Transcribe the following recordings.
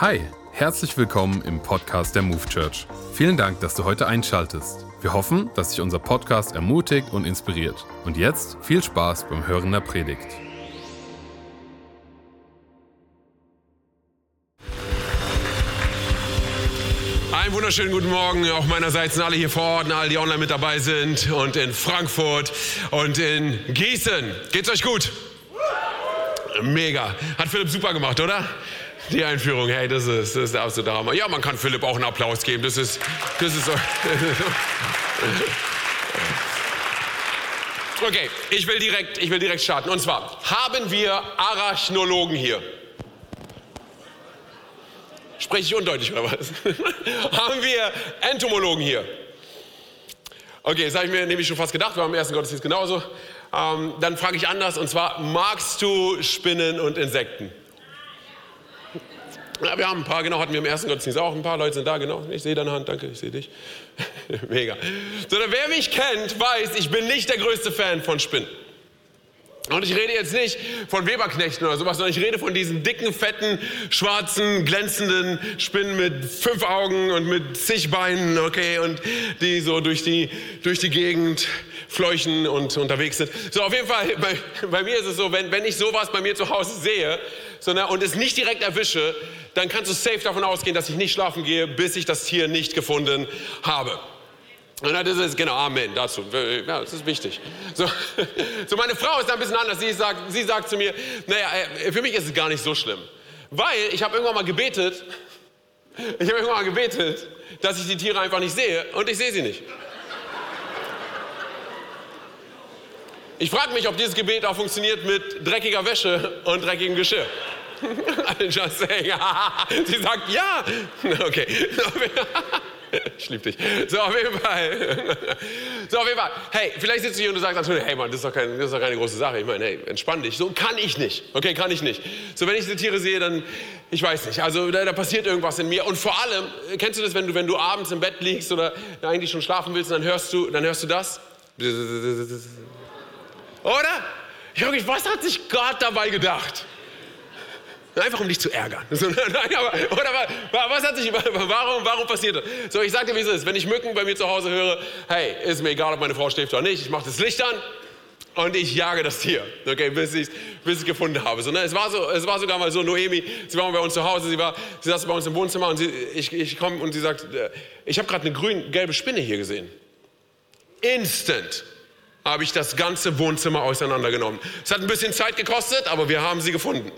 Hi, herzlich willkommen im Podcast der Move Church. Vielen Dank, dass du heute einschaltest. Wir hoffen, dass dich unser Podcast ermutigt und inspiriert. Und jetzt viel Spaß beim Hören der Predigt. Einen wunderschönen guten Morgen auch meinerseits an alle hier vor Ort, an alle, die online mit dabei sind und in Frankfurt und in Gießen. Geht's euch gut? Mega. Hat Philipp super gemacht, oder? Die Einführung, hey, das ist, das ist der absolute Hammer. Ja, man kann Philipp auch einen Applaus geben. Das ist, das ist. Okay, ich will direkt, ich will direkt starten. Und zwar haben wir Arachnologen hier. Spreche ich undeutlich oder was? haben wir Entomologen hier? Okay, das habe ich mir nämlich schon fast gedacht, war im ersten Gottesdienst genauso. Ähm, dann frage ich anders und zwar, magst du Spinnen und Insekten? Ja, wir haben ein paar, genau, hatten wir im ersten Gottesdienst auch. Ein paar Leute sind da, genau. Ich sehe deine Hand, danke, ich sehe dich. Mega. So, wer mich kennt, weiß, ich bin nicht der größte Fan von Spinnen. Und ich rede jetzt nicht von Weberknechten oder sowas, sondern ich rede von diesen dicken, fetten, schwarzen, glänzenden Spinnen mit fünf Augen und mit zig Beinen, okay, und die so durch die, durch die Gegend fleuchen und unterwegs sind. So, auf jeden Fall, bei, bei mir ist es so, wenn, wenn ich sowas bei mir zu Hause sehe sondern, und es nicht direkt erwische, dann kannst du safe davon ausgehen, dass ich nicht schlafen gehe, bis ich das Tier nicht gefunden habe. Und das ist genau Amen dazu. Ja, das ist wichtig. So, so meine Frau ist da ein bisschen anders. Sie sagt, sie sagt zu mir, naja, äh, für mich ist es gar nicht so schlimm, weil ich habe irgendwann mal gebetet. Ich habe irgendwann mal gebetet, dass ich die Tiere einfach nicht sehe und ich sehe sie nicht. Ich frage mich, ob dieses Gebet auch funktioniert mit dreckiger Wäsche und dreckigem Geschirr. Just saying. Sie sagt ja. Okay. Ich liebe dich. So, auf jeden Fall. So, auf jeden Fall. Hey, vielleicht sitzt du hier und du sagst, Antonio, hey Mann, das ist, doch kein, das ist doch keine große Sache. Ich meine, hey, entspann dich. So kann ich nicht. Okay, kann ich nicht. So, wenn ich diese Tiere sehe, dann, ich weiß nicht. Also, da, da passiert irgendwas in mir. Und vor allem, kennst du das, wenn du, wenn du abends im Bett liegst oder eigentlich schon schlafen willst, dann hörst du, dann hörst du das? Oder? Mich, was hat sich Gott dabei gedacht? Einfach um dich zu ärgern. Oder was hat sich, warum, warum passiert das? So, ich sage dir, wie es ist. Wenn ich Mücken bei mir zu Hause höre, hey, ist mir egal, ob meine Frau schläft oder nicht, ich mache das Licht an und ich jage das Tier, okay, bis ich ich gefunden habe. So, ne? es, war so, es war sogar mal so, Noemi, sie war bei uns zu Hause, sie, war, sie saß bei uns im Wohnzimmer und sie, ich, ich komme und sie sagt, äh, ich habe gerade eine grün-gelbe Spinne hier gesehen. Instant habe ich das ganze Wohnzimmer auseinandergenommen. Es hat ein bisschen Zeit gekostet, aber wir haben sie gefunden.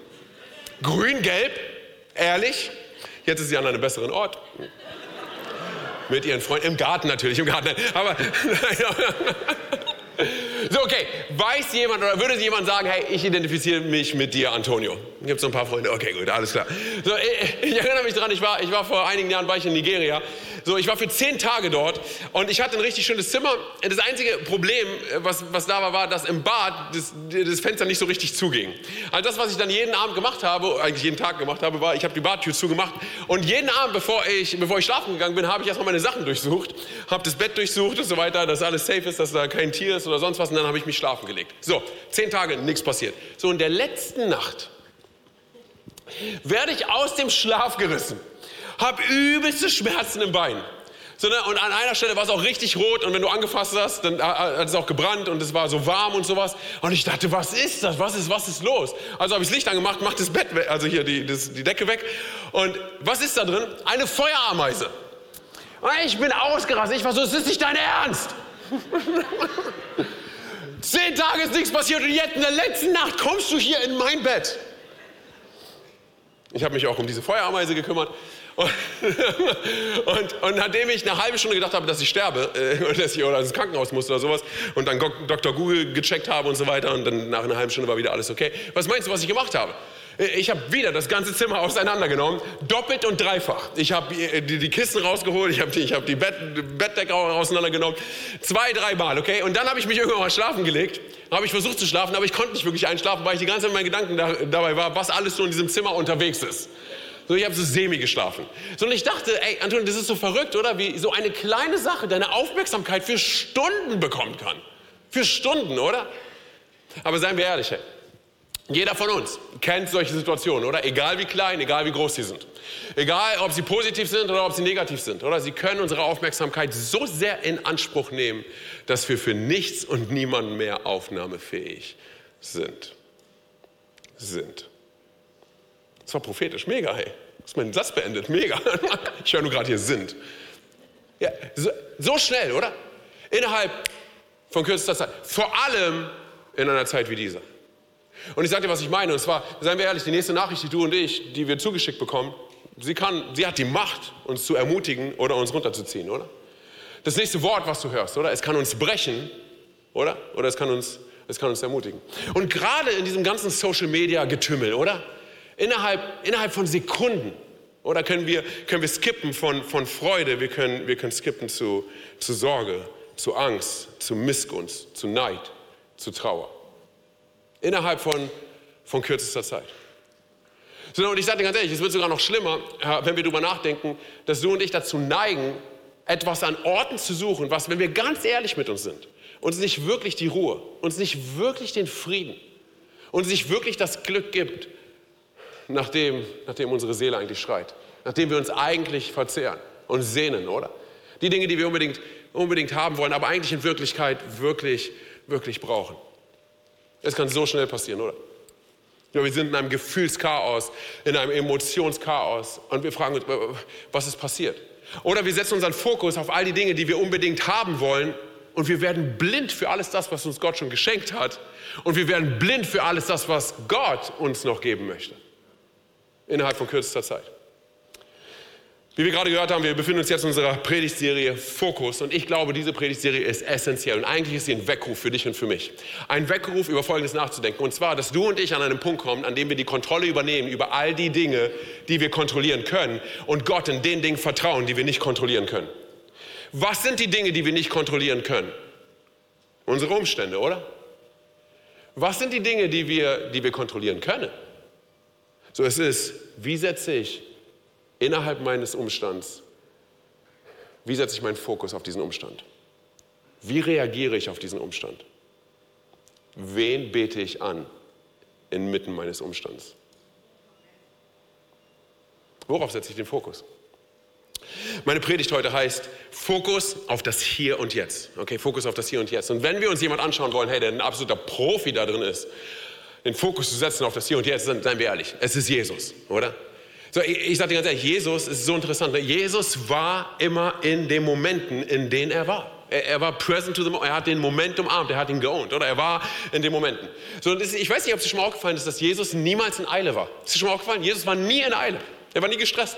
Grün-Gelb, ehrlich, jetzt ist sie an einem besseren Ort. Mit ihren Freunden, im Garten natürlich, im Garten. Aber, so, okay, weiß jemand oder würde jemand sagen, hey, ich identifiziere mich mit dir, Antonio? Gibt so ein paar Freunde, okay, gut, alles klar. So, ich, ich erinnere mich daran, ich war, ich war vor einigen Jahren war ich in Nigeria so, ich war für zehn Tage dort und ich hatte ein richtig schönes Zimmer. Das einzige Problem, was, was da war, war, dass im Bad das, das Fenster nicht so richtig zuging. Also das, was ich dann jeden Abend gemacht habe, eigentlich jeden Tag gemacht habe, war, ich habe die Badtür zugemacht und jeden Abend, bevor ich, bevor ich schlafen gegangen bin, habe ich erstmal meine Sachen durchsucht, habe das Bett durchsucht und so weiter, dass alles safe ist, dass da kein Tier ist oder sonst was und dann habe ich mich schlafen gelegt. So, zehn Tage, nichts passiert. So, in der letzten Nacht werde ich aus dem Schlaf gerissen habe übelste Schmerzen im Bein. So, ne? Und an einer Stelle war es auch richtig rot und wenn du angefasst hast, dann hat es auch gebrannt und es war so warm und sowas. Und ich dachte, was ist das? Was ist, was ist los? Also habe ich das Licht angemacht, mach das Bett, weg, also hier die, das, die Decke weg. Und was ist da drin? Eine Feuerameise. Und ich bin ausgerastet. Ich war so, es ist nicht dein Ernst. Zehn Tage ist nichts passiert und jetzt in der letzten Nacht kommst du hier in mein Bett. Ich habe mich auch um diese Feuerameise gekümmert. Und, und, nachdem ich eine halbe Stunde gedacht habe, dass ich sterbe äh, oder dass ich oder ins Krankenhaus muss oder sowas und dann Dr. Google gecheckt habe und so weiter und dann nach einer halben Stunde war wieder alles okay. Was meinst du, was ich gemacht habe? Ich habe wieder das ganze Zimmer auseinandergenommen, doppelt und dreifach. Ich habe äh, die, die, Kissen rausgeholt, ich habe die, hab die Bett, Bettdecke auseinandergenommen, zwei, dreimal, okay? Und dann habe ich mich irgendwann mal schlafen gelegt, habe ich versucht zu schlafen, aber ich konnte nicht wirklich einschlafen, weil ich die ganze Zeit mit meinen Gedanken da, dabei war, was alles so in diesem Zimmer unterwegs ist. So, ich habe so semi geschlafen. So, und ich dachte, ey, Anton, das ist so verrückt, oder? Wie so eine kleine Sache deine Aufmerksamkeit für Stunden bekommen kann. Für Stunden, oder? Aber seien wir ehrlich, hey. Jeder von uns kennt solche Situationen, oder? Egal wie klein, egal wie groß sie sind. Egal, ob sie positiv sind oder ob sie negativ sind, oder? Sie können unsere Aufmerksamkeit so sehr in Anspruch nehmen, dass wir für nichts und niemanden mehr aufnahmefähig sind. Sind. Das war prophetisch, mega, hey. Das ist mein Satz beendet, mega. Ich höre nur gerade hier sind. Ja, so, so schnell, oder? Innerhalb von kürzester Zeit. Vor allem in einer Zeit wie dieser. Und ich sage dir, was ich meine. Und zwar, seien wir ehrlich, die nächste Nachricht, die du und ich, die wir zugeschickt bekommen, sie, kann, sie hat die Macht, uns zu ermutigen oder uns runterzuziehen, oder? Das nächste Wort, was du hörst, oder? Es kann uns brechen, oder? Oder es kann uns, es kann uns ermutigen. Und gerade in diesem ganzen Social-Media-Getümmel, oder? Innerhalb, innerhalb von Sekunden, oder können wir, können wir skippen von, von Freude, wir können, wir können skippen zu, zu Sorge, zu Angst, zu Missgunst, zu Neid, zu Trauer. Innerhalb von, von kürzester Zeit. So, und ich sage dir ganz ehrlich, es wird sogar noch schlimmer, wenn wir darüber nachdenken, dass du und ich dazu neigen, etwas an Orten zu suchen, was, wenn wir ganz ehrlich mit uns sind, uns nicht wirklich die Ruhe, uns nicht wirklich den Frieden, uns nicht wirklich das Glück gibt, nachdem, nachdem unsere Seele eigentlich schreit, nachdem wir uns eigentlich verzehren und sehnen, oder? Die Dinge, die wir unbedingt, unbedingt haben wollen, aber eigentlich in Wirklichkeit wirklich, wirklich brauchen. Es kann so schnell passieren, oder? Ja, wir sind in einem Gefühlschaos, in einem Emotionschaos und wir fragen uns, was ist passiert? Oder wir setzen unseren Fokus auf all die Dinge, die wir unbedingt haben wollen und wir werden blind für alles das, was uns Gott schon geschenkt hat und wir werden blind für alles das, was Gott uns noch geben möchte. Innerhalb von kürzester Zeit. Wie wir gerade gehört haben, wir befinden uns jetzt in unserer Predigtserie Fokus und ich glaube, diese Predigtserie ist essentiell und eigentlich ist sie ein Weckruf für dich und für mich. Ein Weckruf über Folgendes nachzudenken und zwar, dass du und ich an einen Punkt kommen, an dem wir die Kontrolle übernehmen über all die Dinge, die wir kontrollieren können und Gott in den Dingen vertrauen, die wir nicht kontrollieren können. Was sind die Dinge, die wir nicht kontrollieren können? Unsere Umstände, oder? Was sind die Dinge, die wir, die wir kontrollieren können? So es ist, wie setze ich innerhalb meines Umstands, wie setze ich meinen Fokus auf diesen Umstand? Wie reagiere ich auf diesen Umstand? Wen bete ich an inmitten meines Umstands? Worauf setze ich den Fokus? Meine Predigt heute heißt Fokus auf das Hier und Jetzt. Okay, Fokus auf das Hier und Jetzt. Und wenn wir uns jemand anschauen wollen, hey, der ein absoluter Profi da drin ist, den Fokus zu setzen auf das Hier und Jetzt, dann seien wir ehrlich, es ist Jesus, oder? So, ich, ich sage dir ganz ehrlich, Jesus ist so interessant. Ne? Jesus war immer in den Momenten, in denen er war. Er, er, war present to the moment. Er hat den Moment umarmt. Er hat ihn geowned, oder? Er war in den Momenten. So, das, ich weiß nicht, ob es dir schon mal aufgefallen ist, dass Jesus niemals in Eile war. Ist dir schon mal aufgefallen? Jesus war nie in Eile. Er war nie gestresst.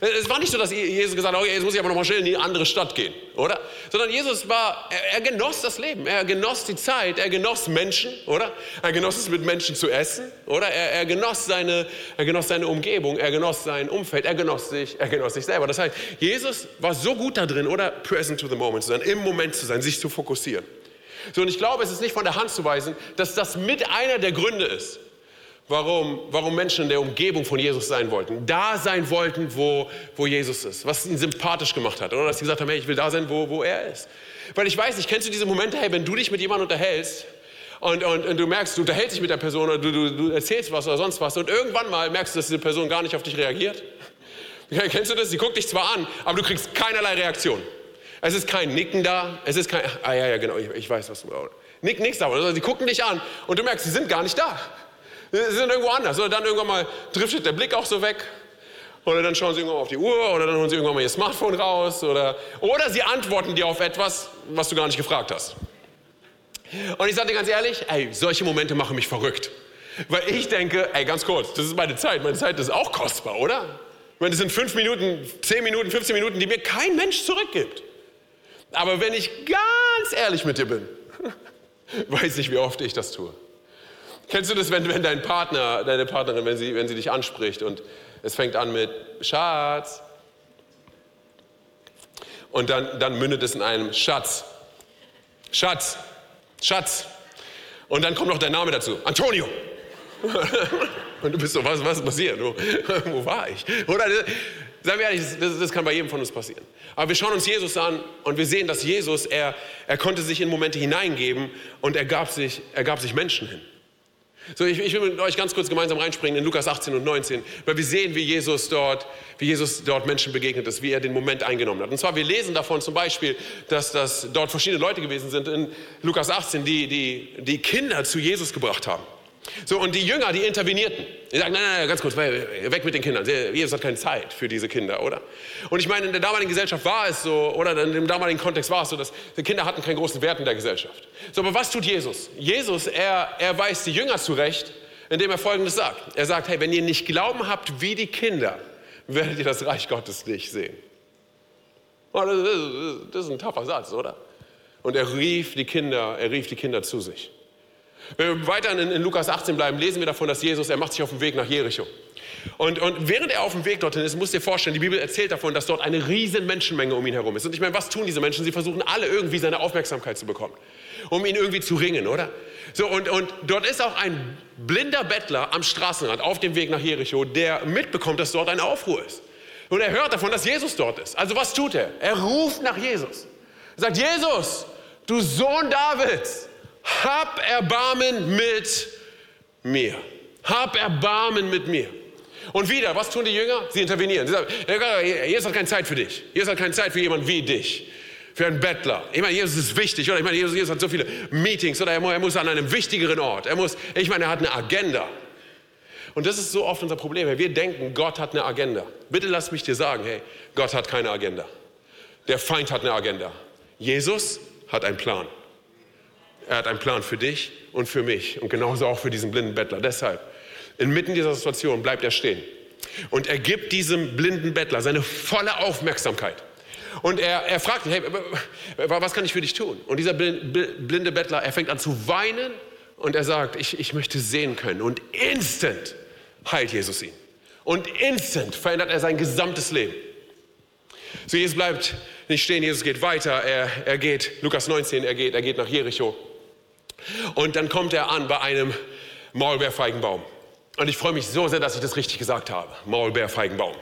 Es war nicht so, dass Jesus gesagt hat, okay, jetzt muss ich aber noch mal schnell in die andere Stadt gehen, oder? Sondern Jesus war, er, er, genoss das Leben, er genoss die Zeit, er genoss Menschen, oder? Er genoss es mit Menschen zu essen, oder? Er, er, genoss seine, er genoss seine Umgebung, er genoss sein Umfeld, er genoss sich, er genoss sich selber. Das heißt, Jesus war so gut da drin, oder? Present to the moment zu sein, im Moment zu sein, sich zu fokussieren. So, und ich glaube, es ist nicht von der Hand zu weisen, dass das mit einer der Gründe ist, warum, warum Menschen in der Umgebung von Jesus sein wollten. Da sein wollten, wo, wo Jesus ist. Was ihn sympathisch gemacht hat. Oder dass sie gesagt haben, hey, ich will da sein, wo, wo er ist. Weil ich weiß nicht, kennst du diese Momente, hey, wenn du dich mit jemandem unterhältst und, und, und du merkst, du unterhältst dich mit der Person oder du, du, du erzählst was oder sonst was und irgendwann mal merkst du, dass diese Person gar nicht auf dich reagiert? Kennst du das? Sie guckt dich zwar an, aber du kriegst keinerlei Reaktion. Es ist kein Nicken da, es ist kein, ah ja, ja, genau, ich, ich weiß, was du, Nick, nichts da, also, sie gucken dich an und du merkst, sie sind gar nicht da. Sie sind irgendwo anders. Oder dann irgendwann mal driftet der Blick auch so weg. Oder dann schauen sie irgendwann mal auf die Uhr. Oder dann holen sie irgendwann mal ihr Smartphone raus. Oder, oder sie antworten dir auf etwas, was du gar nicht gefragt hast. Und ich sage dir ganz ehrlich, ey, solche Momente machen mich verrückt. Weil ich denke, ey, ganz kurz, das ist meine Zeit. Meine Zeit ist auch kostbar, oder? Ich meine, das sind fünf Minuten, zehn Minuten, 15 Minuten, die mir kein Mensch zurückgibt. Aber wenn ich ganz ehrlich mit dir bin, weiß ich, wie oft ich das tue. Kennst du das, wenn, wenn dein Partner, deine Partnerin, wenn sie, wenn sie dich anspricht und es fängt an mit Schatz und dann, dann mündet es in einem Schatz. Schatz, Schatz. Und dann kommt noch dein Name dazu, Antonio. und du bist so, was, was passiert? Wo, wo war ich? Oder, seien wir ehrlich, das, das, kann bei jedem von uns passieren. Aber wir schauen uns Jesus an und wir sehen, dass Jesus, er, er konnte sich in Momente hineingeben und er gab sich, er gab sich Menschen hin. So, ich, ich, will mit euch ganz kurz gemeinsam reinspringen in Lukas 18 und 19, weil wir sehen, wie Jesus dort, wie Jesus dort Menschen begegnet ist, wie er den Moment eingenommen hat. Und zwar, wir lesen davon zum Beispiel, dass das dort verschiedene Leute gewesen sind in Lukas 18, die, die, die Kinder zu Jesus gebracht haben. So, und die Jünger, die intervenierten. Die sagen, nein, nein, ganz kurz, weg mit den Kindern. Jesus hat keine Zeit für diese Kinder, oder? Und ich meine, in der damaligen Gesellschaft war es so, oder in dem damaligen Kontext war es so, dass die Kinder hatten keinen großen Wert in der Gesellschaft. So, aber was tut Jesus? Jesus, er, er weist die Jünger zurecht, indem er Folgendes sagt. Er sagt, hey, wenn ihr nicht Glauben habt wie die Kinder, werdet ihr das Reich Gottes nicht sehen. Oh, das, ist, das ist ein taffer Satz, oder? Und er rief die Kinder, er rief die Kinder zu sich. Wenn wir weiter in, in, Lukas 18 bleiben, lesen wir davon, dass Jesus, er macht sich auf den Weg nach Jericho. Und, und während er auf dem Weg dorthin ist, musst du dir vorstellen, die Bibel erzählt davon, dass dort eine riesen Menschenmenge um ihn herum ist. Und ich meine, was tun diese Menschen? Sie versuchen alle irgendwie seine Aufmerksamkeit zu bekommen, um ihn irgendwie zu ringen, oder? So, und, und dort ist auch ein blinder Bettler am Straßenrand auf dem Weg nach Jericho, der mitbekommt, dass dort ein Aufruhr ist. Und er hört davon, dass Jesus dort ist. Also was tut er? Er ruft nach Jesus. Er sagt, Jesus, du Sohn Davids, hab Erbarmen mit mir. Hab Erbarmen mit mir. Und wieder, was tun die Jünger? Sie intervenieren. Sie sagen, Jesus hat keine Zeit für dich. Jesus hat keine Zeit für jemanden wie dich. Für einen Bettler. Ich meine, Jesus ist wichtig, oder? Ich meine, Jesus, Jesus hat so viele Meetings, oder? Er muss an einem wichtigeren Ort. Er muss, ich meine, er hat eine Agenda. Und das ist so oft unser Problem. Wir denken, Gott hat eine Agenda. Bitte lass mich dir sagen, hey, Gott hat keine Agenda. Der Feind hat eine Agenda. Jesus hat einen Plan. Er hat einen Plan für dich und für mich und genauso auch für diesen blinden Bettler. Deshalb, inmitten dieser Situation bleibt er stehen. Und er gibt diesem blinden Bettler seine volle Aufmerksamkeit. Und er, er fragt ihn, hey, was kann ich für dich tun? Und dieser blinde Bettler, er fängt an zu weinen und er sagt, ich, ich möchte sehen können. Und instant heilt Jesus ihn. Und instant verändert er sein gesamtes Leben. So, Jesus bleibt nicht stehen, Jesus geht weiter. Er, er geht, Lukas 19, er geht, er geht nach Jericho. Und dann kommt er an bei einem Maulbeerfeigenbaum. Und ich freue mich so sehr, dass ich das richtig gesagt habe. Maulbeerfeigenbaum.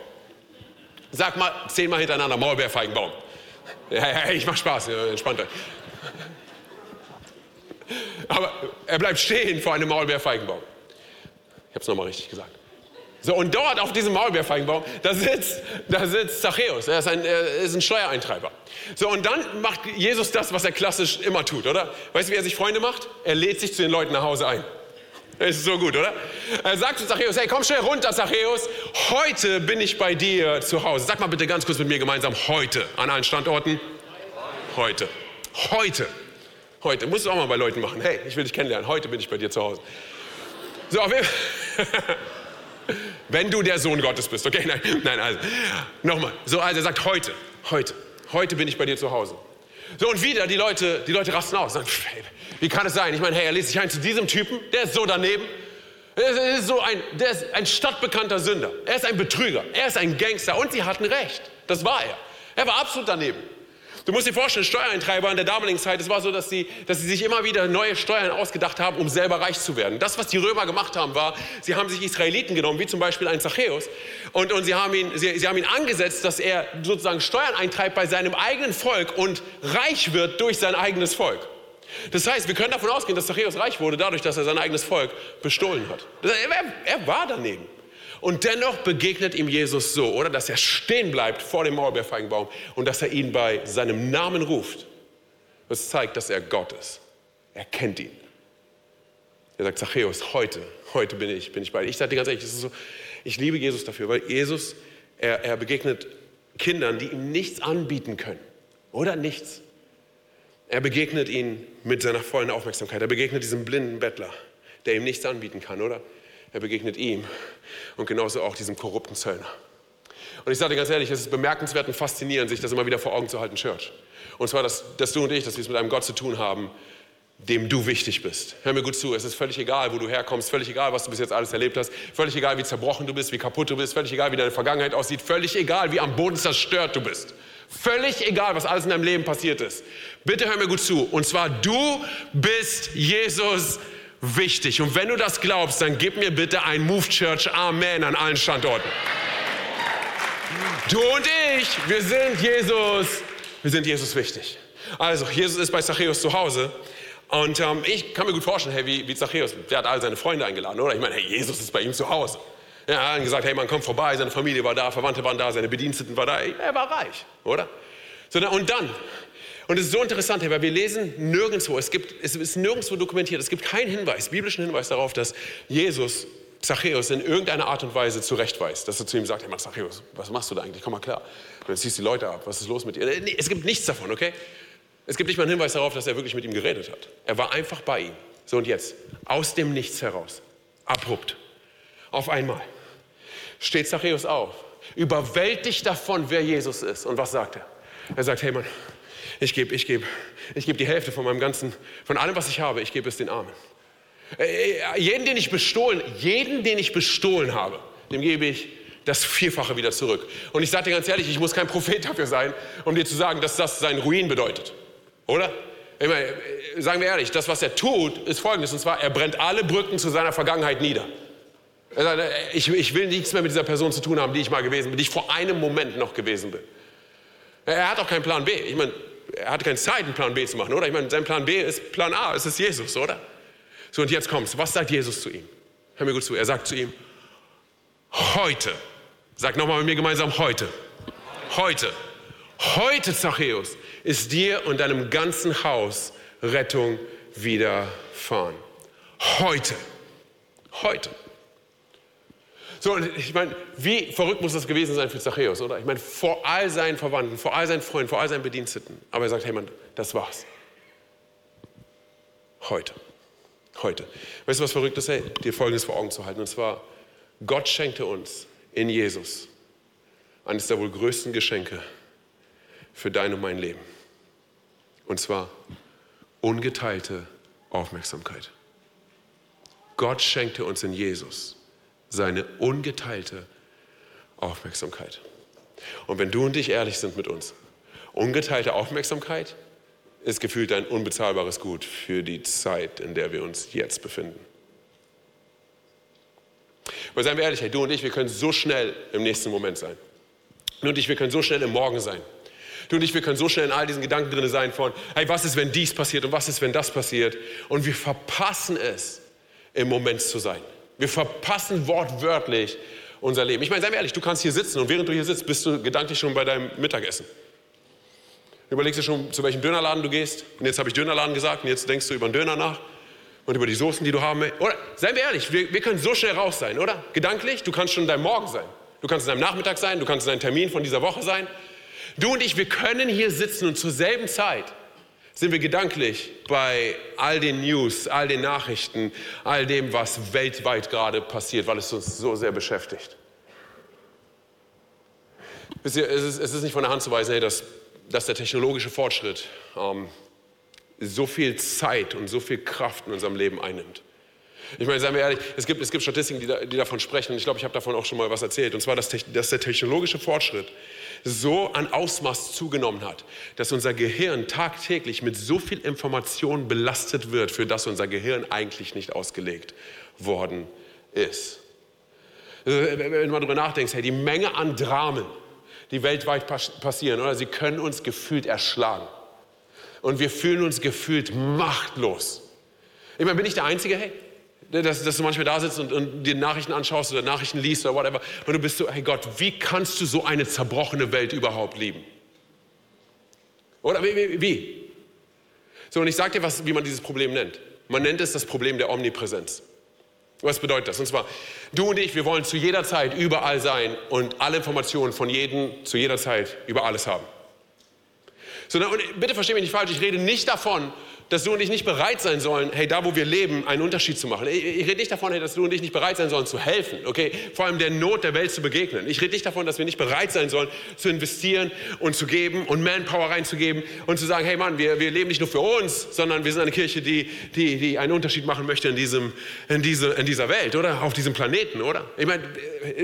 Sag mal zehnmal hintereinander Maulbeerfeigenbaum. Ja, ich mach Spaß, entspannt euch. Aber er bleibt stehen vor einem Maulbeerfeigenbaum. Ich habe es nochmal richtig gesagt. So, und dort auf diesem Maulbeerfeigenbaum, da sitzt, da sitzt Zachäus. Er ist, ein, er ist ein Steuereintreiber. So, und dann macht Jesus das, was er klassisch immer tut, oder? Weißt du, wie er sich Freunde macht? Er lädt sich zu den Leuten nach Hause ein. Das ist so gut, oder? Er sagt zu Zachäus, hey, komm schnell runter, Zachäus. Heute bin ich bei dir zu Hause. Sag mal bitte ganz kurz mit mir gemeinsam, heute. An allen Standorten? Heute. Heute. Heute. Musst du auch mal bei Leuten machen. Hey, ich will dich kennenlernen. Heute bin ich bei dir zu Hause. So, auf jeden Fall. Wenn du der Sohn Gottes bist, okay? Nein, nein, also, nochmal. So, also er sagt heute, heute, heute bin ich bei dir zu Hause. So, und wieder, die Leute, die Leute rasten aus. Sagen, wie kann es sein? Ich meine, hey, er lädt sich ein zu diesem Typen, der ist so daneben. Er ist so ein, der ist ein stadtbekannter Sünder. Er ist ein Betrüger. Er ist ein Gangster. Und sie hatten recht. Das war er. Er war absolut daneben. Du musst dir vorstellen, Steuereintreiber in der damaligen Zeit, es war so, dass sie, dass sie sich immer wieder neue Steuern ausgedacht haben, um selber reich zu werden. Das, was die Römer gemacht haben, war, sie haben sich Israeliten genommen, wie zum Beispiel einen Zachäus, und, und sie, haben ihn, sie, sie haben ihn angesetzt, dass er sozusagen Steuern eintreibt bei seinem eigenen Volk und reich wird durch sein eigenes Volk. Das heißt, wir können davon ausgehen, dass Zachäus reich wurde, dadurch, dass er sein eigenes Volk bestohlen hat. Er, er war daneben. Und dennoch begegnet ihm Jesus so, oder? Dass er stehen bleibt vor dem Maulbeerfeigenbaum und dass er ihn bei seinem Namen ruft. Das zeigt, dass er Gott ist. Er kennt ihn. Er sagt, Zachäus, heute, heute bin ich, bin ich bei dir. Ich sage dir ganz ehrlich, so, ich liebe Jesus dafür, weil Jesus, er, er begegnet Kindern, die ihm nichts anbieten können. Oder nichts. Er begegnet ihnen mit seiner vollen Aufmerksamkeit. Er begegnet diesem blinden Bettler, der ihm nichts anbieten kann, oder? Er begegnet ihm und genauso auch diesem korrupten Zöllner. Und ich sage dir ganz ehrlich, es ist bemerkenswert und faszinierend, sich das immer wieder vor Augen zu halten, Church. Und zwar, dass, dass du und ich, dass wir es mit einem Gott zu tun haben, dem du wichtig bist. Hör mir gut zu, es ist völlig egal, wo du herkommst, völlig egal, was du bis jetzt alles erlebt hast, völlig egal, wie zerbrochen du bist, wie kaputt du bist, völlig egal, wie deine Vergangenheit aussieht, völlig egal, wie am Boden zerstört du bist. Völlig egal, was alles in deinem Leben passiert ist. Bitte hör mir gut zu. Und zwar, du bist Jesus wichtig. Und wenn du das glaubst, dann gib mir bitte ein Move Church Amen an allen Standorten. Du und ich, wir sind Jesus, wir sind Jesus wichtig. Also, Jesus ist bei Zachäus zu Hause Und ähm, ich kann mir gut vorstellen, hey, wie, wie Zachäus, der hat all seine Freunde eingeladen, oder? Ich meine, hey, Jesus ist bei ihm zu Hause. Er hat gesagt, hey, man kommt vorbei, seine Familie war da, Verwandte waren da, seine Bediensteten waren da. Er war reich, oder? So, und dann, und es ist so interessant, weil wir lesen nirgendwo, es, gibt, es ist nirgendwo dokumentiert, es gibt keinen Hinweis, biblischen Hinweis darauf, dass Jesus Zachäus in irgendeiner Art und Weise zurechtweist. Dass er zu ihm sagt, hey Mann, Zachäus, was machst du da eigentlich? Komm mal klar. Und dann ziehst die Leute ab, was ist los mit dir? Nee, es gibt nichts davon, okay? Es gibt nicht mal einen Hinweis darauf, dass er wirklich mit ihm geredet hat. Er war einfach bei ihm. So und jetzt, aus dem Nichts heraus, abrupt, auf einmal, steht Zachäus auf, überwältigt davon, wer Jesus ist. Und was sagt er? Er sagt, hey Mann, ich gebe ich geb, ich geb die Hälfte von meinem ganzen, von allem, was ich habe, ich gebe es den Armen. Äh, äh, jeden, den ich bestohlen, jeden, den ich bestohlen habe, dem gebe ich das Vierfache wieder zurück. Und ich sage dir ganz ehrlich, ich muss kein Prophet dafür sein, um dir zu sagen, dass das sein Ruin bedeutet. Oder? Ich meine, äh, sagen wir ehrlich, das, was er tut, ist folgendes. Und zwar, er brennt alle Brücken zu seiner Vergangenheit nieder. Er sagt, ich, ich will nichts mehr mit dieser Person zu tun haben, die ich mal gewesen bin, die ich vor einem Moment noch gewesen bin. Er hat auch keinen Plan B. Ich meine, er hat keine Zeit, einen Plan B zu machen, oder? Ich meine, sein Plan B ist Plan A, es ist Jesus, oder? So, und jetzt kommt's. Was sagt Jesus zu ihm? Hör mir gut zu. Er sagt zu ihm, heute, sag nochmal mit mir gemeinsam, heute, heute, heute, Zachäus, ist dir und deinem ganzen Haus Rettung widerfahren. Heute, heute. So, und ich meine, wie verrückt muss das gewesen sein für Zachäus, oder? Ich meine, vor all seinen Verwandten, vor all seinen Freunden, vor all seinen Bediensteten. Aber er sagt, hey Mann, das war's. Heute. Heute. Weißt du, was verrückt ist? Hey, dir Folgendes vor Augen zu halten. Und zwar, Gott schenkte uns in Jesus eines der wohl größten Geschenke für dein und mein Leben. Und zwar ungeteilte Aufmerksamkeit. Gott schenkte uns in Jesus seine ungeteilte Aufmerksamkeit. Und wenn du und ich ehrlich sind mit uns, ungeteilte Aufmerksamkeit ist gefühlt ein unbezahlbares Gut für die Zeit, in der wir uns jetzt befinden. Weil seien wir ehrlich, hey, du und ich, wir können so schnell im nächsten Moment sein. Du und ich, wir können so schnell im Morgen sein. Du und ich, wir können so schnell in all diesen Gedanken drin sein von, hey, was ist, wenn dies passiert und was ist, wenn das passiert? Und wir verpassen es, im Moment zu sein. Wir verpassen wortwörtlich unser Leben. Ich meine, sei mir ehrlich, du kannst hier sitzen und während du hier sitzt, bist du gedanklich schon bei deinem Mittagessen. Überlegst du schon, zu welchem Dönerladen du gehst? Und jetzt habe ich Dönerladen gesagt und jetzt denkst du über den Döner nach und über die Soßen, die du haben willst. Oder, seien wir ehrlich, wir, wir können so schnell raus sein, oder? Gedanklich, du kannst schon in deinem Morgen sein. Du kannst in deinem Nachmittag sein, du kannst in deinem Termin von dieser Woche sein. Du und ich, wir können hier sitzen und zur selben Zeit sind wir gedanklich bei all den News, all den Nachrichten, all dem, was weltweit gerade passiert, weil es uns so sehr beschäftigt. Wisst ihr, es ist, nicht von der Hand zu weisen, dass der technologische Fortschritt ähm, so viel Zeit und so viel Kraft in unserem Leben einnimmt. Ich meine, seien wir ehrlich, es gibt, es gibt Statistiken, die, da, die davon sprechen. Und ich glaube, ich habe davon auch schon mal was erzählt. Und zwar, dass, dass der technologische Fortschritt so an Ausmaß zugenommen hat, dass unser Gehirn tagtäglich mit so viel Information belastet wird, für das unser Gehirn eigentlich nicht ausgelegt worden ist. Wenn du mal darüber nachdenkst, hey, die Menge an Dramen, die weltweit passieren, oder sie können uns gefühlt erschlagen. Und wir fühlen uns gefühlt machtlos. Ich meine, bin ich der Einzige? Hey, dass, dass, du manchmal da sitzt und, und dir Nachrichten anschaust oder Nachrichten liest oder whatever. Und du bist so, hey Gott, wie kannst du so eine zerbrochene Welt überhaupt lieben? Oder wie? wie, wie? So, und ich sage dir, was, wie man dieses Problem nennt. Man nennt es das Problem der Omnipräsenz. Was bedeutet das? Und zwar, du und ich, wir wollen zu jeder Zeit überall sein und alle Informationen von jedem zu jeder Zeit über alles haben. So, und bitte versteh mich nicht falsch, ich rede nicht davon, dass du und ich nicht bereit sein sollen, hey, da wo wir leben, einen Unterschied zu machen. Ich, ich rede nicht davon, hey, dass du und ich nicht bereit sein sollen zu helfen, okay? Vor allem der Not der Welt zu begegnen. Ich rede nicht davon, dass wir nicht bereit sein sollen, zu investieren und zu geben und Manpower reinzugeben und zu sagen, hey Mann, wir, wir leben nicht nur für uns, sondern wir sind eine Kirche, die, die, die einen Unterschied machen möchte in, diesem, in, diese, in dieser Welt, oder? Auf diesem Planeten, oder? Ich meine,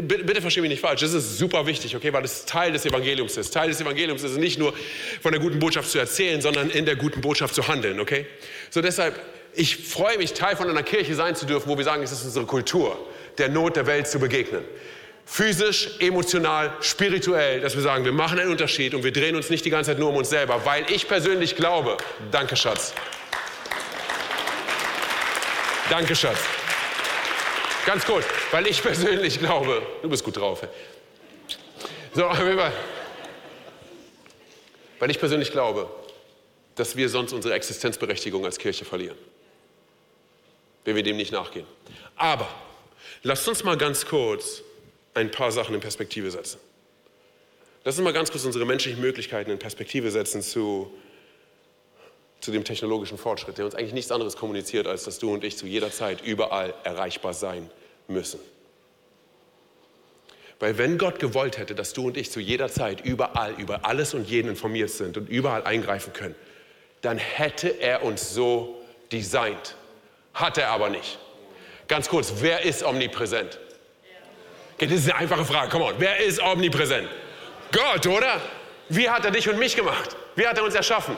bitte, bitte verstehe mich nicht falsch, das ist super wichtig, okay? Weil es Teil des Evangeliums ist. Teil des Evangeliums ist nicht nur von der guten Botschaft zu erzählen, sondern in der guten Botschaft zu handeln, okay? Okay? So deshalb, ich freue mich, Teil von einer Kirche sein zu dürfen, wo wir sagen, es ist unsere Kultur, der Not der Welt zu begegnen. Physisch, emotional, spirituell, dass wir sagen, wir machen einen Unterschied und wir drehen uns nicht die ganze Zeit nur um uns selber, weil ich persönlich glaube, danke Schatz, Danke, Schatz. Ganz kurz, weil ich persönlich glaube, du bist gut drauf. So, weil ich persönlich glaube, dass wir sonst unsere Existenzberechtigung als Kirche verlieren, wenn wir dem nicht nachgehen. Aber lasst uns mal ganz kurz ein paar Sachen in Perspektive setzen. Lass uns mal ganz kurz unsere menschlichen Möglichkeiten in Perspektive setzen zu, zu dem technologischen Fortschritt, der uns eigentlich nichts anderes kommuniziert, als dass du und ich zu jeder Zeit überall erreichbar sein müssen. Weil wenn Gott gewollt hätte, dass du und ich zu jeder Zeit überall über alles und jeden informiert sind und überall eingreifen können, dann hätte er uns so designt. Hat er aber nicht. Ganz kurz, wer ist omnipräsent? Okay, das ist eine einfache Frage. Come on, wer ist omnipräsent? Gott, oder? Wie hat er dich und mich gemacht? Wie hat er uns erschaffen?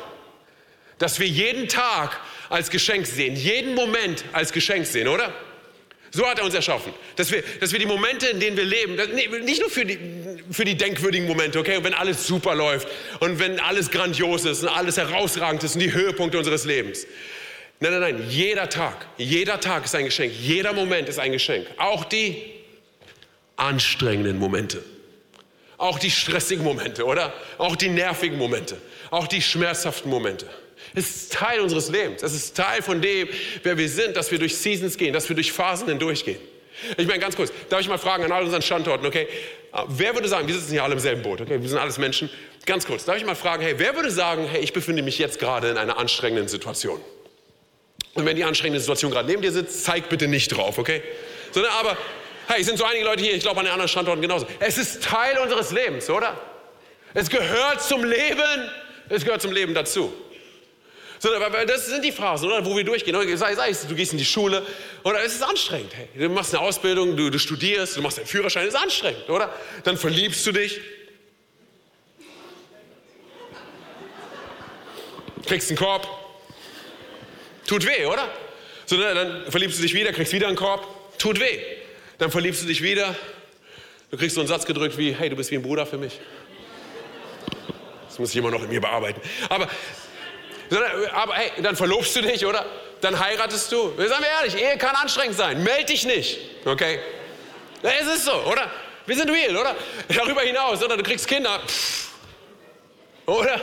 Dass wir jeden Tag als Geschenk sehen, jeden Moment als Geschenk sehen, oder? So hat er uns erschaffen. Dass wir, dass wir die Momente, in denen wir leben, nicht nur für die, für die denkwürdigen Momente, okay, wenn alles super läuft und wenn alles grandios ist und alles herausragend ist und die Höhepunkte unseres Lebens. Nein, nein, nein, jeder Tag, jeder Tag ist ein Geschenk, jeder Moment ist ein Geschenk. Auch die anstrengenden Momente. Auch die stressigen Momente, oder? Auch die nervigen Momente. Auch die schmerzhaften Momente. Es ist Teil unseres Lebens. Es ist Teil von dem, wer wir sind, dass wir durch Seasons gehen, dass wir durch Phasen hindurchgehen. Ich meine, ganz kurz, darf ich mal fragen an all unseren Standorten, okay? Wer würde sagen, wir sitzen hier alle im selben Boot, okay? Wir sind alles Menschen. Ganz kurz, darf ich mal fragen, hey, wer würde sagen, hey, ich befinde mich jetzt gerade in einer anstrengenden Situation? Und wenn die anstrengende Situation gerade neben dir sitzt, zeig bitte nicht drauf, okay? Sondern aber, hey, es sind so einige Leute hier, ich glaube an den anderen Standorten genauso. Es ist Teil unseres Lebens, oder? Es gehört zum Leben, es gehört zum Leben dazu. Sondern, das sind die Phasen, oder, wo wir durchgehen. Sei, sei es, du gehst in die Schule, oder es ist anstrengend. Hey, du machst eine Ausbildung, du, du studierst, du machst einen Führerschein, es ist anstrengend, oder? Dann verliebst du dich. Kriegst einen Korb. Tut weh, oder? So, dann verliebst du dich wieder, kriegst wieder einen Korb. Tut weh. Dann verliebst du dich wieder. Du kriegst so einen Satz gedrückt wie, hey, du bist wie ein Bruder für mich. Das muss ich immer noch in mir bearbeiten. Aber aber hey, dann verlobst du dich, oder? Dann heiratest du. Wir sagen wir ehrlich, Ehe kann anstrengend sein. Meld dich nicht, okay? Es ist so, oder? Wir sind real, oder? Darüber hinaus, oder? Du kriegst Kinder. Pff. Oder?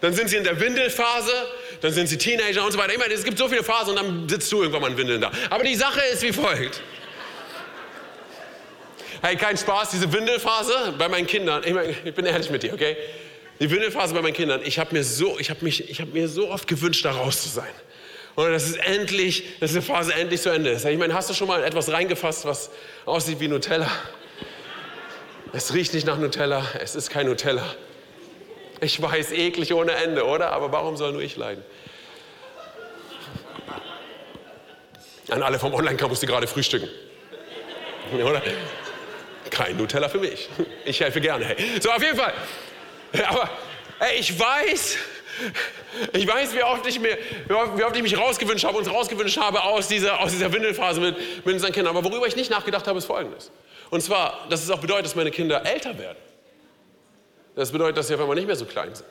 Dann sind sie in der Windelphase, dann sind sie Teenager und so weiter. Ich meine, es gibt so viele Phasen und dann sitzt du irgendwann mal in Windeln da. Aber die Sache ist wie folgt. Hey, kein Spaß, diese Windelphase bei meinen Kindern. Ich, meine, ich bin ehrlich mit dir, okay? Die Windelphase bei meinen Kindern, ich habe mir, so, hab hab mir so oft gewünscht, da raus zu sein. Und dass es endlich, dass diese Phase endlich zu Ende ist. Ich meine, hast du schon mal etwas reingefasst, was aussieht wie Nutella? Es riecht nicht nach Nutella, es ist kein Nutella. Ich weiß, eklig ohne Ende, oder? Aber warum soll nur ich leiden? An alle vom Online-Campus, die gerade frühstücken. Oder? Kein Nutella für mich. Ich helfe gerne. Hey. So, auf jeden Fall. Aber ey, ich weiß, ich weiß, wie oft ich, mir, wie oft ich mich rausgewünscht habe, uns rausgewünscht habe aus dieser, aus dieser Windelphase mit, mit unseren Kindern. Aber worüber ich nicht nachgedacht habe, ist Folgendes. Und zwar, dass es auch bedeutet, dass meine Kinder älter werden. Das bedeutet, dass sie auf einmal nicht mehr so klein sind.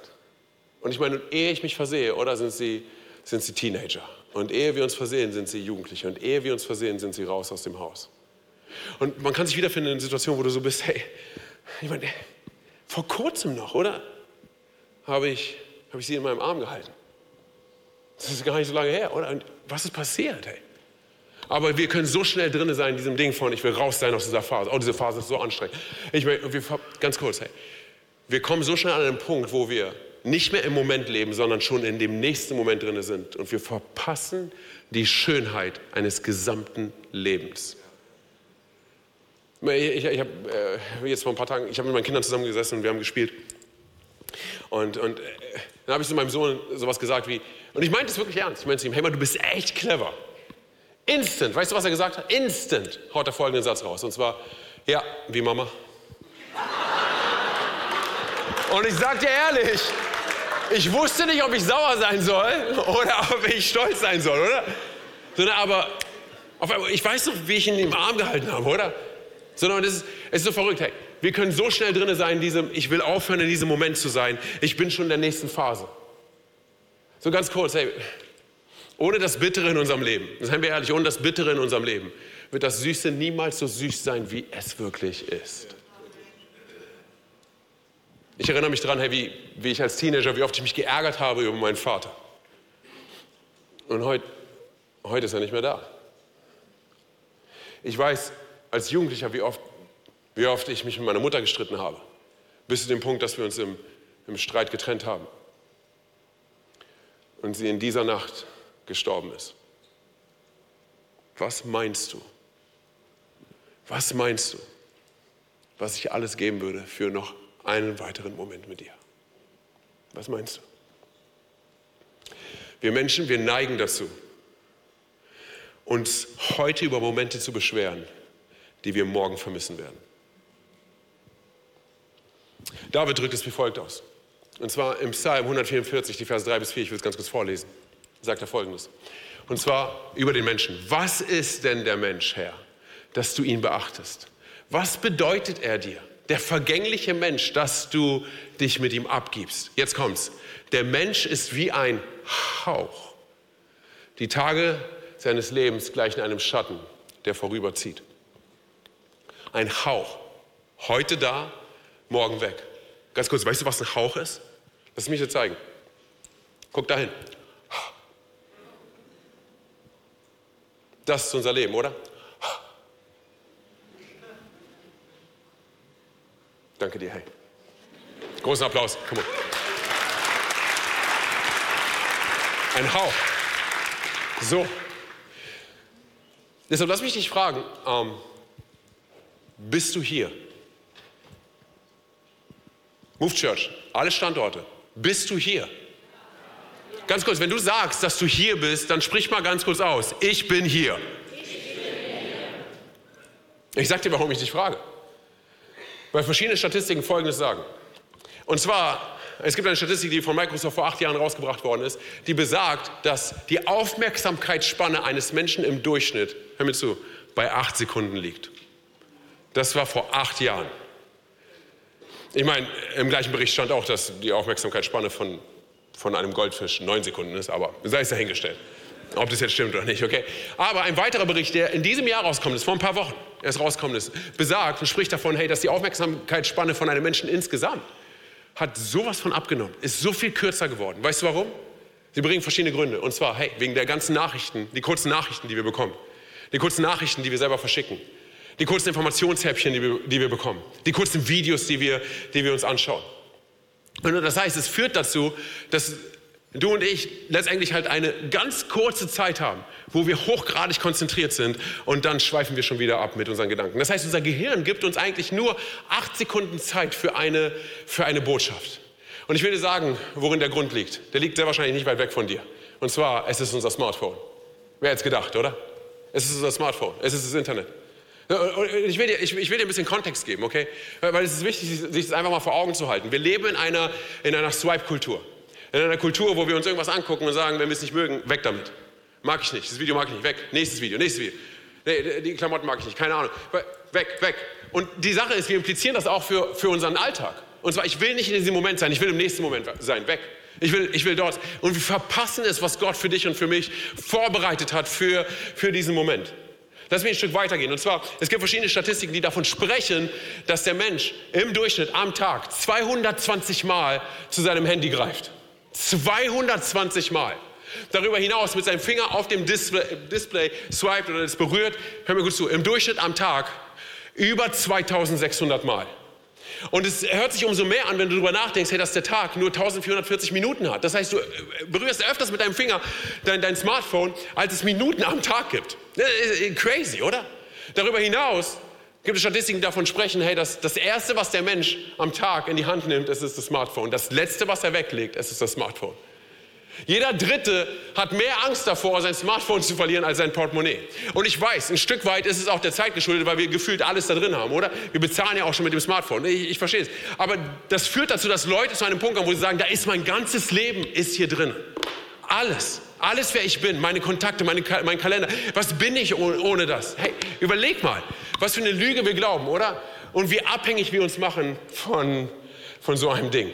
Und ich meine, ehe ich mich versehe, oder sind sie, sind sie Teenager. Und ehe wir uns versehen, sind sie Jugendliche. Und ehe wir uns versehen, sind sie raus aus dem Haus. Und man kann sich wiederfinden in Situationen, wo du so bist, hey, ich meine, vor kurzem noch, oder? Habe ich, habe ich sie in meinem Arm gehalten. Das ist gar nicht so lange her, oder? Und was ist passiert, hey? Aber wir können so schnell drin sein in diesem Ding von, ich will raus sein aus dieser Phase. Oh, diese Phase ist so anstrengend. Ich meine, wir, ganz kurz, hey. Wir kommen so schnell an einen Punkt, wo wir nicht mehr im Moment leben, sondern schon in dem nächsten Moment drin sind. Und wir verpassen die Schönheit eines gesamten Lebens. Ich, ich habe äh, jetzt vor ein paar Tagen, ich habe mit meinen Kindern zusammengesessen und wir haben gespielt. Und, und äh, dann habe ich zu meinem Sohn sowas gesagt wie, und ich meinte es wirklich ernst. Ich meinte zu ihm, hey Mann, du bist echt clever. Instant, weißt du, was er gesagt hat? Instant haut er folgenden Satz raus. Und zwar, ja, wie Mama. Und ich sag dir ehrlich, ich wusste nicht, ob ich sauer sein soll oder ob ich stolz sein soll, oder? Sondern aber, einmal, ich weiß noch, wie ich ihn im Arm gehalten habe, oder? Sondern es ist, es ist so verrückt. Hey, wir können so schnell drin sein in diesem, ich will aufhören, in diesem Moment zu sein. Ich bin schon in der nächsten Phase. So ganz kurz, hey, Ohne das Bittere in unserem Leben, seien wir ehrlich, ohne das Bittere in unserem Leben wird das Süße niemals so süß sein, wie es wirklich ist. Ich erinnere mich daran, hey, wie, wie ich als Teenager, wie oft ich mich geärgert habe über meinen Vater. Und heute, heute ist er nicht mehr da. Ich weiß als Jugendlicher, wie oft, wie oft ich mich mit meiner Mutter gestritten habe. Bis zu dem Punkt, dass wir uns im, im Streit getrennt haben. Und sie in dieser Nacht gestorben ist. Was meinst du? Was meinst du, was ich alles geben würde für noch einen weiteren Moment mit dir? Was meinst du? Wir Menschen, wir neigen dazu, uns heute über Momente zu beschweren, die wir morgen vermissen werden. David drückt es wie folgt aus. Und zwar im Psalm 144, die Verse 3 bis 4, ich will es ganz kurz vorlesen, sagt er folgendes. Und zwar über den Menschen. Was ist denn der Mensch, Herr, dass du ihn beachtest? Was bedeutet er dir? Der vergängliche Mensch, dass du dich mit ihm abgibst. Jetzt kommt's. Der Mensch ist wie ein Hauch. Die Tage seines Lebens gleichen einem Schatten, der vorüberzieht. Ein Hauch. Heute da, morgen weg. Ganz kurz, weißt du, was ein Hauch ist? Lass mich dir zeigen. Guck dahin. Das ist unser Leben, oder? Danke dir, hey. Großen Applaus. Komm on. Ein Hauch. So. Deshalb lass mich dich fragen, ähm, bist du hier? Move Church, alle Standorte. Bist du hier? Ganz kurz, wenn du sagst, dass du hier bist, dann sprich mal ganz kurz aus. Ich bin hier. Ich sag dir, warum ich dich frage. Weil verschiedene Statistiken Folgendes sagen. Und zwar, es gibt eine Statistik, die von Microsoft vor acht Jahren rausgebracht worden ist, die besagt, dass die Aufmerksamkeitsspanne eines Menschen im Durchschnitt, hör mir zu, bei acht Sekunden liegt. Das war vor acht Jahren. Ich meine, im gleichen Bericht stand auch, dass die Aufmerksamkeitsspanne von, von einem Goldfisch neun Sekunden ist, aber sei es dahingestellt, ob das jetzt stimmt oder nicht, okay? Aber ein weiterer Bericht, der in diesem Jahr rauskommt ist, vor ein paar Wochen erst rauskommt ist, besagt und spricht davon, hey, dass die Aufmerksamkeitsspanne von einem Menschen insgesamt hat sowas von abgenommen, ist so viel kürzer geworden. Weißt du warum? Sie bringen verschiedene Gründe. Und zwar, hey, wegen der ganzen Nachrichten, die kurzen Nachrichten, die wir bekommen, die kurzen Nachrichten, die wir selber verschicken, die kurzen Informationshäppchen, die wir, die wir bekommen, die kurzen Videos, die wir, die wir uns anschauen. Und das heißt, es führt dazu, dass du und ich letztendlich halt eine ganz kurze Zeit haben, wo wir hochgradig konzentriert sind und dann schweifen wir schon wieder ab mit unseren Gedanken. Das heißt, unser Gehirn gibt uns eigentlich nur acht Sekunden Zeit für eine, für eine Botschaft. Und ich will dir sagen, worin der Grund liegt. Der liegt sehr wahrscheinlich nicht weit weg von dir. Und zwar, es ist unser Smartphone. Wer hätte es gedacht, oder? Es ist unser Smartphone. Es ist das Internet. Ich will, dir, ich, ich will, dir, ein bisschen Kontext geben, okay? Weil es ist wichtig, sich das einfach mal vor Augen zu halten. Wir leben in einer, in einer Swipe-Kultur. In einer Kultur, wo wir uns irgendwas angucken und sagen, wenn wir es nicht mögen, weg damit. Mag ich nicht. Das Video mag ich nicht. Weg. Nächstes Video, nächstes Video. Nee, die Klamotten mag ich nicht. Keine Ahnung. Weg, weg. Und die Sache ist, wir implizieren das auch für, für unseren Alltag. Und zwar, ich will nicht in diesem Moment sein, ich will im nächsten Moment sein. Weg. Ich will, ich will dort. Und wir verpassen es, was Gott für dich und für mich vorbereitet hat für, für diesen Moment. Lass mich ein Stück weitergehen. Und zwar, es gibt verschiedene Statistiken, die davon sprechen, dass der Mensch im Durchschnitt am Tag 220 Mal zu seinem Handy greift. 220 Mal. Darüber hinaus mit seinem Finger auf dem Display, Display swiped oder es berührt, hör mir gut zu, im Durchschnitt am Tag über 2600 Mal. Und es hört sich umso mehr an, wenn du darüber nachdenkst, hey, dass der Tag nur 1440 Minuten hat. Das heißt, du äh, berührst öfters mit deinem Finger dein, dein Smartphone, als es Minuten am Tag gibt. Äh, crazy, oder? Darüber hinaus gibt es Statistiken, die davon sprechen, hey, das, das Erste, was der Mensch am Tag in die Hand nimmt, ist, das Smartphone. Das Letzte, was er weglegt, ist das Smartphone. Jeder Dritte hat mehr Angst davor, sein Smartphone zu verlieren, als sein Portemonnaie. Und ich weiß, ein Stück weit ist es auch der Zeit geschuldet, weil wir gefühlt alles da drin haben, oder? Wir bezahlen ja auch schon mit dem Smartphone. Ich, ich verstehe es. Aber das führt dazu, dass Leute zu einem Punkt kommen, wo sie sagen, da ist mein ganzes Leben ist hier drin. Alles. Alles, wer ich bin, meine Kontakte, meine, mein Kalender. Was bin ich ohne, ohne das? Hey, überleg mal, was für eine Lüge wir glauben, oder? Und wie abhängig wir uns machen von, von so einem Ding.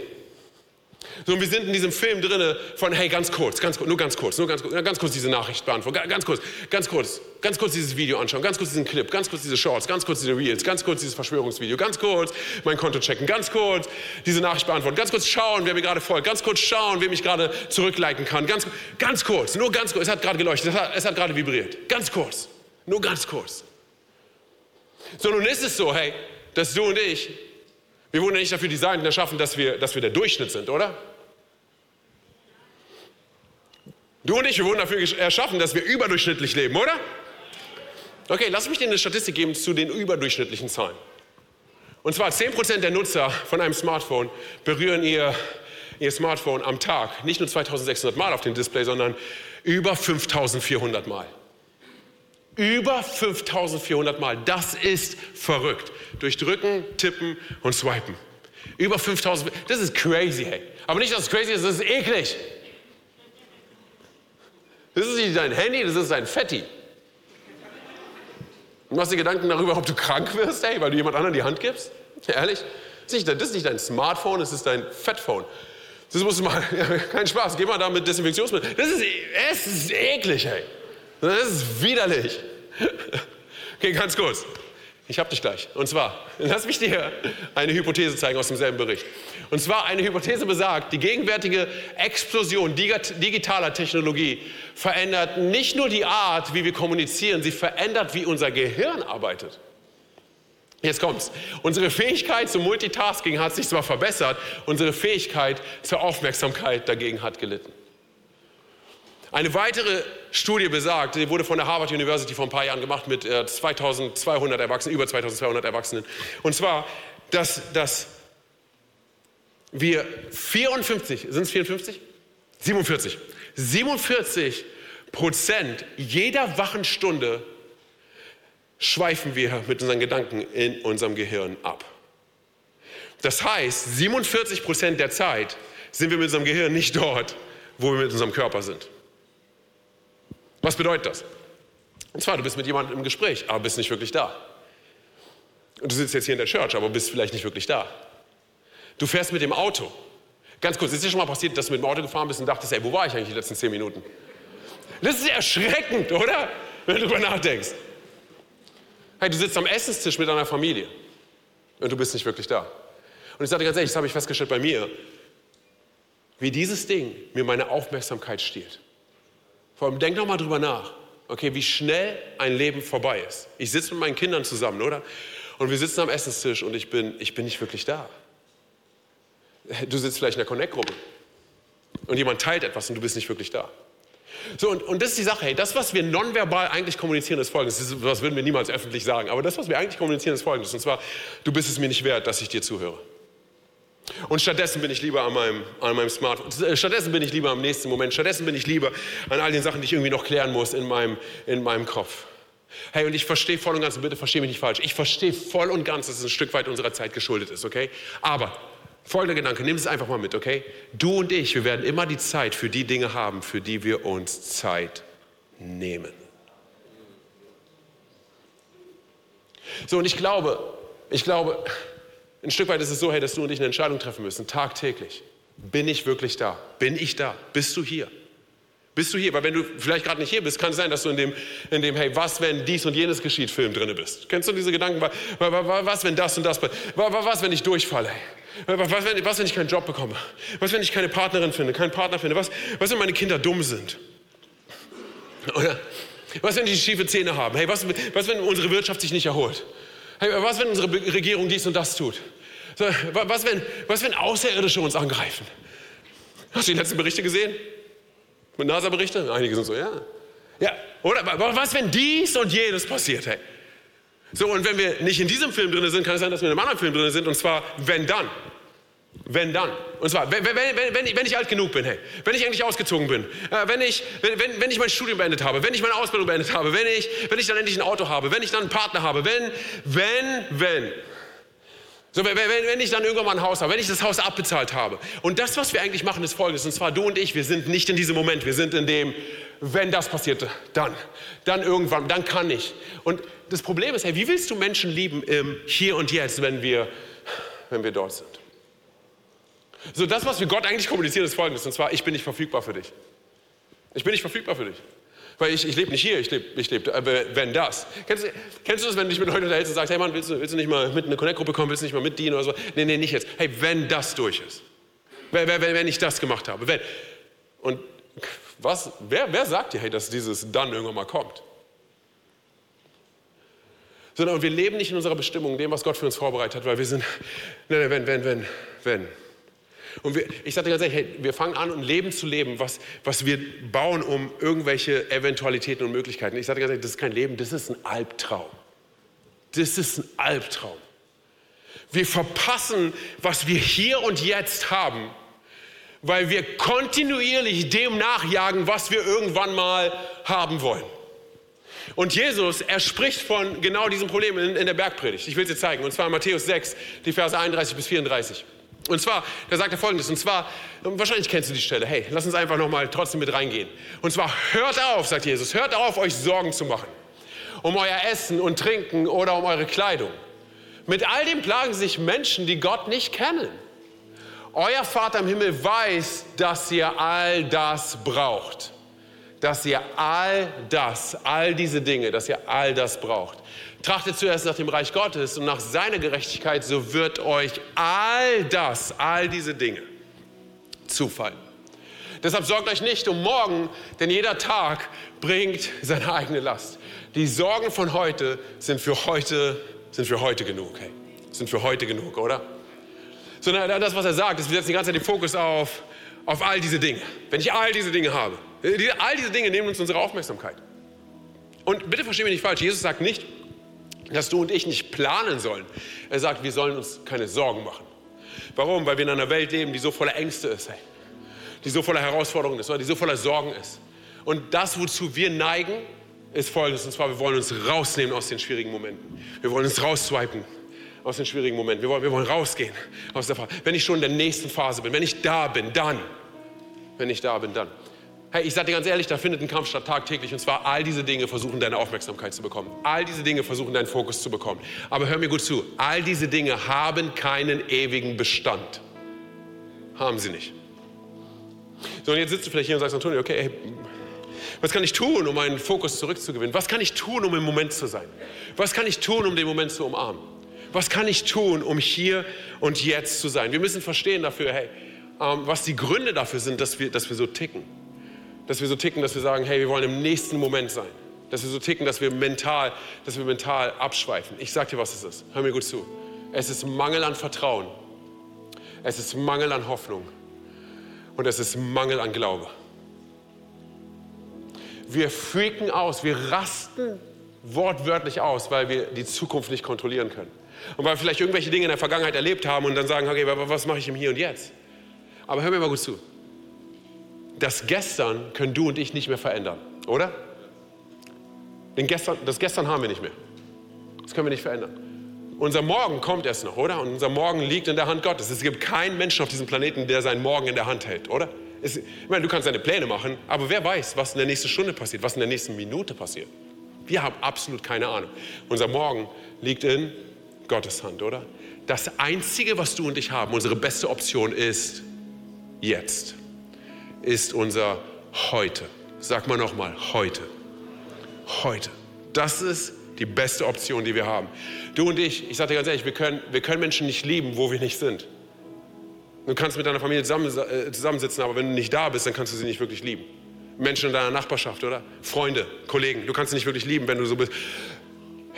So, und wir sind in diesem Film drinne von, hey, ganz kurz, ganz kurz, nur ganz kurz, nur ganz kurz, ganz kurz diese Nachricht beantworten, ganz kurz, ganz kurz, ganz kurz dieses Video anschauen, ganz kurz diesen Clip, ganz kurz diese Shorts, ganz kurz diese Reels, ganz kurz dieses Verschwörungsvideo, ganz kurz mein Konto checken, ganz kurz diese Nachricht beantworten, ganz kurz schauen, wer mir gerade folgt, ganz kurz schauen, wer mich gerade zurückleiten kann, ganz, ganz kurz, nur ganz kurz, es hat gerade geleuchtet, es hat, es hat gerade vibriert, ganz kurz, nur ganz kurz. So, nun ist es so, hey, dass du und ich, wir wurden ja nicht dafür designt erschaffen, dass wir, dass wir der Durchschnitt sind, oder? Du und ich, wir wurden dafür erschaffen, dass wir überdurchschnittlich leben, oder? Okay, lass mich dir eine Statistik geben zu den überdurchschnittlichen Zahlen. Und zwar 10% der Nutzer von einem Smartphone berühren ihr, ihr Smartphone am Tag nicht nur 2600 Mal auf dem Display, sondern über 5400 Mal. Über 5400 Mal. Das ist verrückt. Durch Drücken, Tippen und Swipen. Über 5000. Das ist crazy, hey. Aber nicht, dass es crazy ist, das ist eklig. Das ist nicht dein Handy, das ist dein Fetti. Du machst dir Gedanken darüber, ob du krank wirst, ey, weil du jemand anderen die Hand gibst? Ehrlich? Das ist, nicht, dein Smartphone, das ist dein Fettphone. Das musst du mal, kein Spaß, geh mal da mit Desinfektionsmittel. Das ist, es ist eklig, ey. Das ist widerlich. Okay, ganz kurz. Ich hab dich gleich. Und zwar, lass mich dir eine Hypothese zeigen aus demselben Bericht. Und zwar eine Hypothese besagt, die gegenwärtige Explosion digitaler Technologie verändert nicht nur die Art, wie wir kommunizieren, sie verändert, wie unser Gehirn arbeitet. Jetzt kommt's. Unsere Fähigkeit zum Multitasking hat sich zwar verbessert, unsere Fähigkeit zur Aufmerksamkeit dagegen hat gelitten. Eine weitere Studie besagt, die wurde von der Harvard University vor ein paar Jahren gemacht mit 2200 äh, Erwachsenen, über 2200 Erwachsenen. Und zwar, dass, dass wir 54, sind es 54? 47. 47 Prozent jeder wachen Stunde schweifen wir mit unseren Gedanken in unserem Gehirn ab. Das heißt, 47 Prozent der Zeit sind wir mit unserem Gehirn nicht dort, wo wir mit unserem Körper sind. Was bedeutet das? Und zwar, du bist mit jemandem im Gespräch, aber bist nicht wirklich da. Und du sitzt jetzt hier in der Church, aber bist vielleicht nicht wirklich da. Du fährst mit dem Auto. Ganz kurz, ist dir schon mal passiert, dass du mit dem Auto gefahren bist und dachtest, ey, wo war ich eigentlich die letzten zehn Minuten? Das ist erschreckend, oder? Wenn du darüber nachdenkst. Hey, du sitzt am Essenstisch mit deiner Familie und du bist nicht wirklich da. Und ich sage dir ganz ehrlich, das habe ich festgestellt bei mir, wie dieses Ding mir meine Aufmerksamkeit stiehlt. Vor allem denk noch mal drüber nach, okay, wie schnell ein Leben vorbei ist. Ich sitze mit meinen Kindern zusammen, oder? Und wir sitzen am Essenstisch und ich bin, ich bin nicht wirklich da. Du sitzt vielleicht in der Connect-Gruppe und jemand teilt etwas und du bist nicht wirklich da. So, und, und das ist die Sache, hey, das, was wir nonverbal eigentlich kommunizieren, ist folgendes. Das, das würden wir niemals öffentlich sagen, aber das, was wir eigentlich kommunizieren, ist folgendes. Und zwar, du bist es mir nicht wert, dass ich dir zuhöre. Und stattdessen bin ich lieber an meinem, an meinem Smartphone. Äh, stattdessen bin ich lieber am nächsten Moment. Stattdessen bin ich lieber an all den Sachen, die ich irgendwie noch klären muss in meinem, in meinem Kopf. Hey, und ich verstehe voll und ganz, und bitte verstehe mich nicht falsch, ich verstehe voll und ganz, dass es ein Stück weit unserer Zeit geschuldet ist, okay? Aber folgender Gedanke, nimm es einfach mal mit, okay? Du und ich, wir werden immer die Zeit für die Dinge haben, für die wir uns Zeit nehmen. So, und ich glaube, ich glaube, ein Stück weit ist es so, hey, dass du und ich eine Entscheidung treffen müssen, tagtäglich. Bin ich wirklich da? Bin ich da? Bist du hier? Bist du hier? Weil wenn du vielleicht gerade nicht hier bist, kann es sein, dass du in dem, in dem, hey, was, wenn dies und jenes geschieht, Film drin bist. Kennst du diese Gedanken? Was, wenn das und das, was, wenn ich durchfalle? Was wenn, was, wenn ich keinen Job bekomme? Was, wenn ich keine Partnerin finde, keinen Partner finde? Was, was wenn meine Kinder dumm sind? Oder was, wenn die schiefe Zähne haben? Hey, was, was, wenn unsere Wirtschaft sich nicht erholt? Hey, was, wenn unsere Regierung dies und das tut? Was, wenn, was, wenn Außerirdische uns angreifen? Hast du die letzten Berichte gesehen? Mit NASA-Berichte? Einige sind so, ja. Ja, oder was, wenn dies und jenes passiert? Hey? So, und wenn wir nicht in diesem Film drin sind, kann es sein, dass wir in einem anderen Film drin sind, und zwar wenn dann. Wenn dann. Und zwar, wenn, wenn, wenn, wenn, ich alt genug bin, hey, wenn ich eigentlich ausgezogen bin, äh, wenn, ich, wenn, wenn ich mein Studium beendet habe, wenn ich meine Ausbildung beendet habe, wenn ich, wenn ich dann endlich ein Auto habe, wenn ich dann einen Partner habe, wenn, wenn, wenn. So, wenn, wenn ich dann irgendwann mal ein Haus habe, wenn ich das Haus abbezahlt habe. Und das, was wir eigentlich machen, ist folgendes. Und zwar du und ich, wir sind nicht in diesem Moment, wir sind in dem, wenn das passiert, dann. Dann irgendwann, dann kann ich. Und das Problem ist, hey, wie willst du Menschen lieben im Hier und Jetzt, wenn wir, wenn wir dort sind? So, das, was wir Gott eigentlich kommunizieren, ist folgendes. Und zwar, ich bin nicht verfügbar für dich. Ich bin nicht verfügbar für dich. Weil ich, ich lebe nicht hier, ich lebe, ich lebe, äh, wenn das. Kennst, kennst du das, wenn du dich mit Leuten unterhältst und sagst, hey Mann, willst du, willst du nicht mal mit in eine Connect-Gruppe kommen, willst du nicht mal mitdienen oder so? Nee, nee, nicht jetzt. Hey, wenn das durch ist. Wenn, wenn, wenn ich das gemacht habe. Wenn. Und was, wer, wer sagt dir, hey, dass dieses dann irgendwann mal kommt? Sondern wir leben nicht in unserer Bestimmung, dem, was Gott für uns vorbereitet hat, weil wir sind, wenn, wenn, wenn, wenn. Und wir, ich sagte ganz ehrlich, hey, wir fangen an, ein Leben zu leben, was, was wir bauen um irgendwelche Eventualitäten und Möglichkeiten. Ich sagte ganz ehrlich, das ist kein Leben, das ist ein Albtraum. Das ist ein Albtraum. Wir verpassen, was wir hier und jetzt haben, weil wir kontinuierlich dem nachjagen, was wir irgendwann mal haben wollen. Und Jesus, er spricht von genau diesem Problem in, in der Bergpredigt. Ich will es dir zeigen. Und zwar in Matthäus 6, die Verse 31 bis 34. Und zwar, da sagt er folgendes, und zwar, wahrscheinlich kennst du die Stelle, hey, lass uns einfach nochmal trotzdem mit reingehen. Und zwar, hört auf, sagt Jesus, hört auf, euch Sorgen zu machen. Um euer Essen und Trinken oder um eure Kleidung. Mit all dem plagen sich Menschen, die Gott nicht kennen. Euer Vater im Himmel weiß, dass ihr all das braucht. Dass ihr all das, all diese Dinge, dass ihr all das braucht. Trachtet zuerst nach dem Reich Gottes und nach seiner Gerechtigkeit, so wird euch all das, all diese Dinge zufallen. Deshalb sorgt euch nicht um morgen, denn jeder Tag bringt seine eigene Last. Die Sorgen von heute sind für heute, sind für heute genug. Hey. Sind für heute genug, oder? Sondern das, was er sagt, ist, wir setzen die ganze Zeit den Fokus auf, auf all diese Dinge. Wenn ich all diese Dinge habe, all diese Dinge nehmen uns unsere Aufmerksamkeit. Und bitte verstehen mich nicht falsch, Jesus sagt nicht, dass du und ich nicht planen sollen. Er sagt, wir sollen uns keine Sorgen machen. Warum? Weil wir in einer Welt leben, die so voller Ängste ist, hey. die so voller Herausforderungen ist, oder die so voller Sorgen ist. Und das, wozu wir neigen, ist folgendes, und zwar, wir wollen uns rausnehmen aus den schwierigen Momenten. Wir wollen uns rausswipen aus den schwierigen Momenten. Wir wollen, wir wollen rausgehen aus der Phase. Wenn ich schon in der nächsten Phase bin, wenn ich da bin, dann. Wenn ich da bin, dann. Hey, ich sage dir ganz ehrlich, da findet ein Kampf statt tagtäglich. Und zwar all diese Dinge versuchen deine Aufmerksamkeit zu bekommen. All diese Dinge versuchen deinen Fokus zu bekommen. Aber hör mir gut zu. All diese Dinge haben keinen ewigen Bestand. Haben sie nicht. So, und jetzt sitzt du vielleicht hier und sagst, Antonio, okay, hey, was kann ich tun, um meinen Fokus zurückzugewinnen? Was kann ich tun, um im Moment zu sein? Was kann ich tun, um den Moment zu umarmen? Was kann ich tun, um hier und jetzt zu sein? Wir müssen verstehen dafür, hey, ähm, was die Gründe dafür sind, dass wir, dass wir so ticken dass wir so ticken, dass wir sagen, hey, wir wollen im nächsten Moment sein. Dass wir so ticken, dass wir mental, dass wir mental abschweifen. Ich sag dir, was es ist. Hör mir gut zu. Es ist Mangel an Vertrauen. Es ist Mangel an Hoffnung. Und es ist Mangel an Glaube. Wir freaken aus, wir rasten wortwörtlich aus, weil wir die Zukunft nicht kontrollieren können. Und weil wir vielleicht irgendwelche Dinge in der Vergangenheit erlebt haben und dann sagen, okay, was mache ich im Hier und Jetzt? Aber hör mir mal gut zu das Gestern können du und ich nicht mehr verändern, oder? Den gestern, das Gestern haben wir nicht mehr. Das können wir nicht verändern. Unser Morgen kommt erst noch, oder? Und unser Morgen liegt in der Hand Gottes. Es gibt keinen Menschen auf diesem Planeten, der seinen Morgen in der Hand hält, oder? Es, ich meine, du kannst deine Pläne machen, aber wer weiß, was in der nächsten Stunde passiert, was in der nächsten Minute passiert. Wir haben absolut keine Ahnung. Unser Morgen liegt in Gottes Hand, oder? Das Einzige, was du und ich haben, unsere beste Option ist jetzt ist unser Heute. Sag mal nochmal, heute. Heute. Das ist die beste Option, die wir haben. Du und ich, ich sage dir ganz ehrlich, wir können, wir können Menschen nicht lieben, wo wir nicht sind. Du kannst mit deiner Familie zusammen, äh, zusammensitzen, aber wenn du nicht da bist, dann kannst du sie nicht wirklich lieben. Menschen in deiner Nachbarschaft, oder? Freunde, Kollegen, du kannst sie nicht wirklich lieben, wenn du so bist.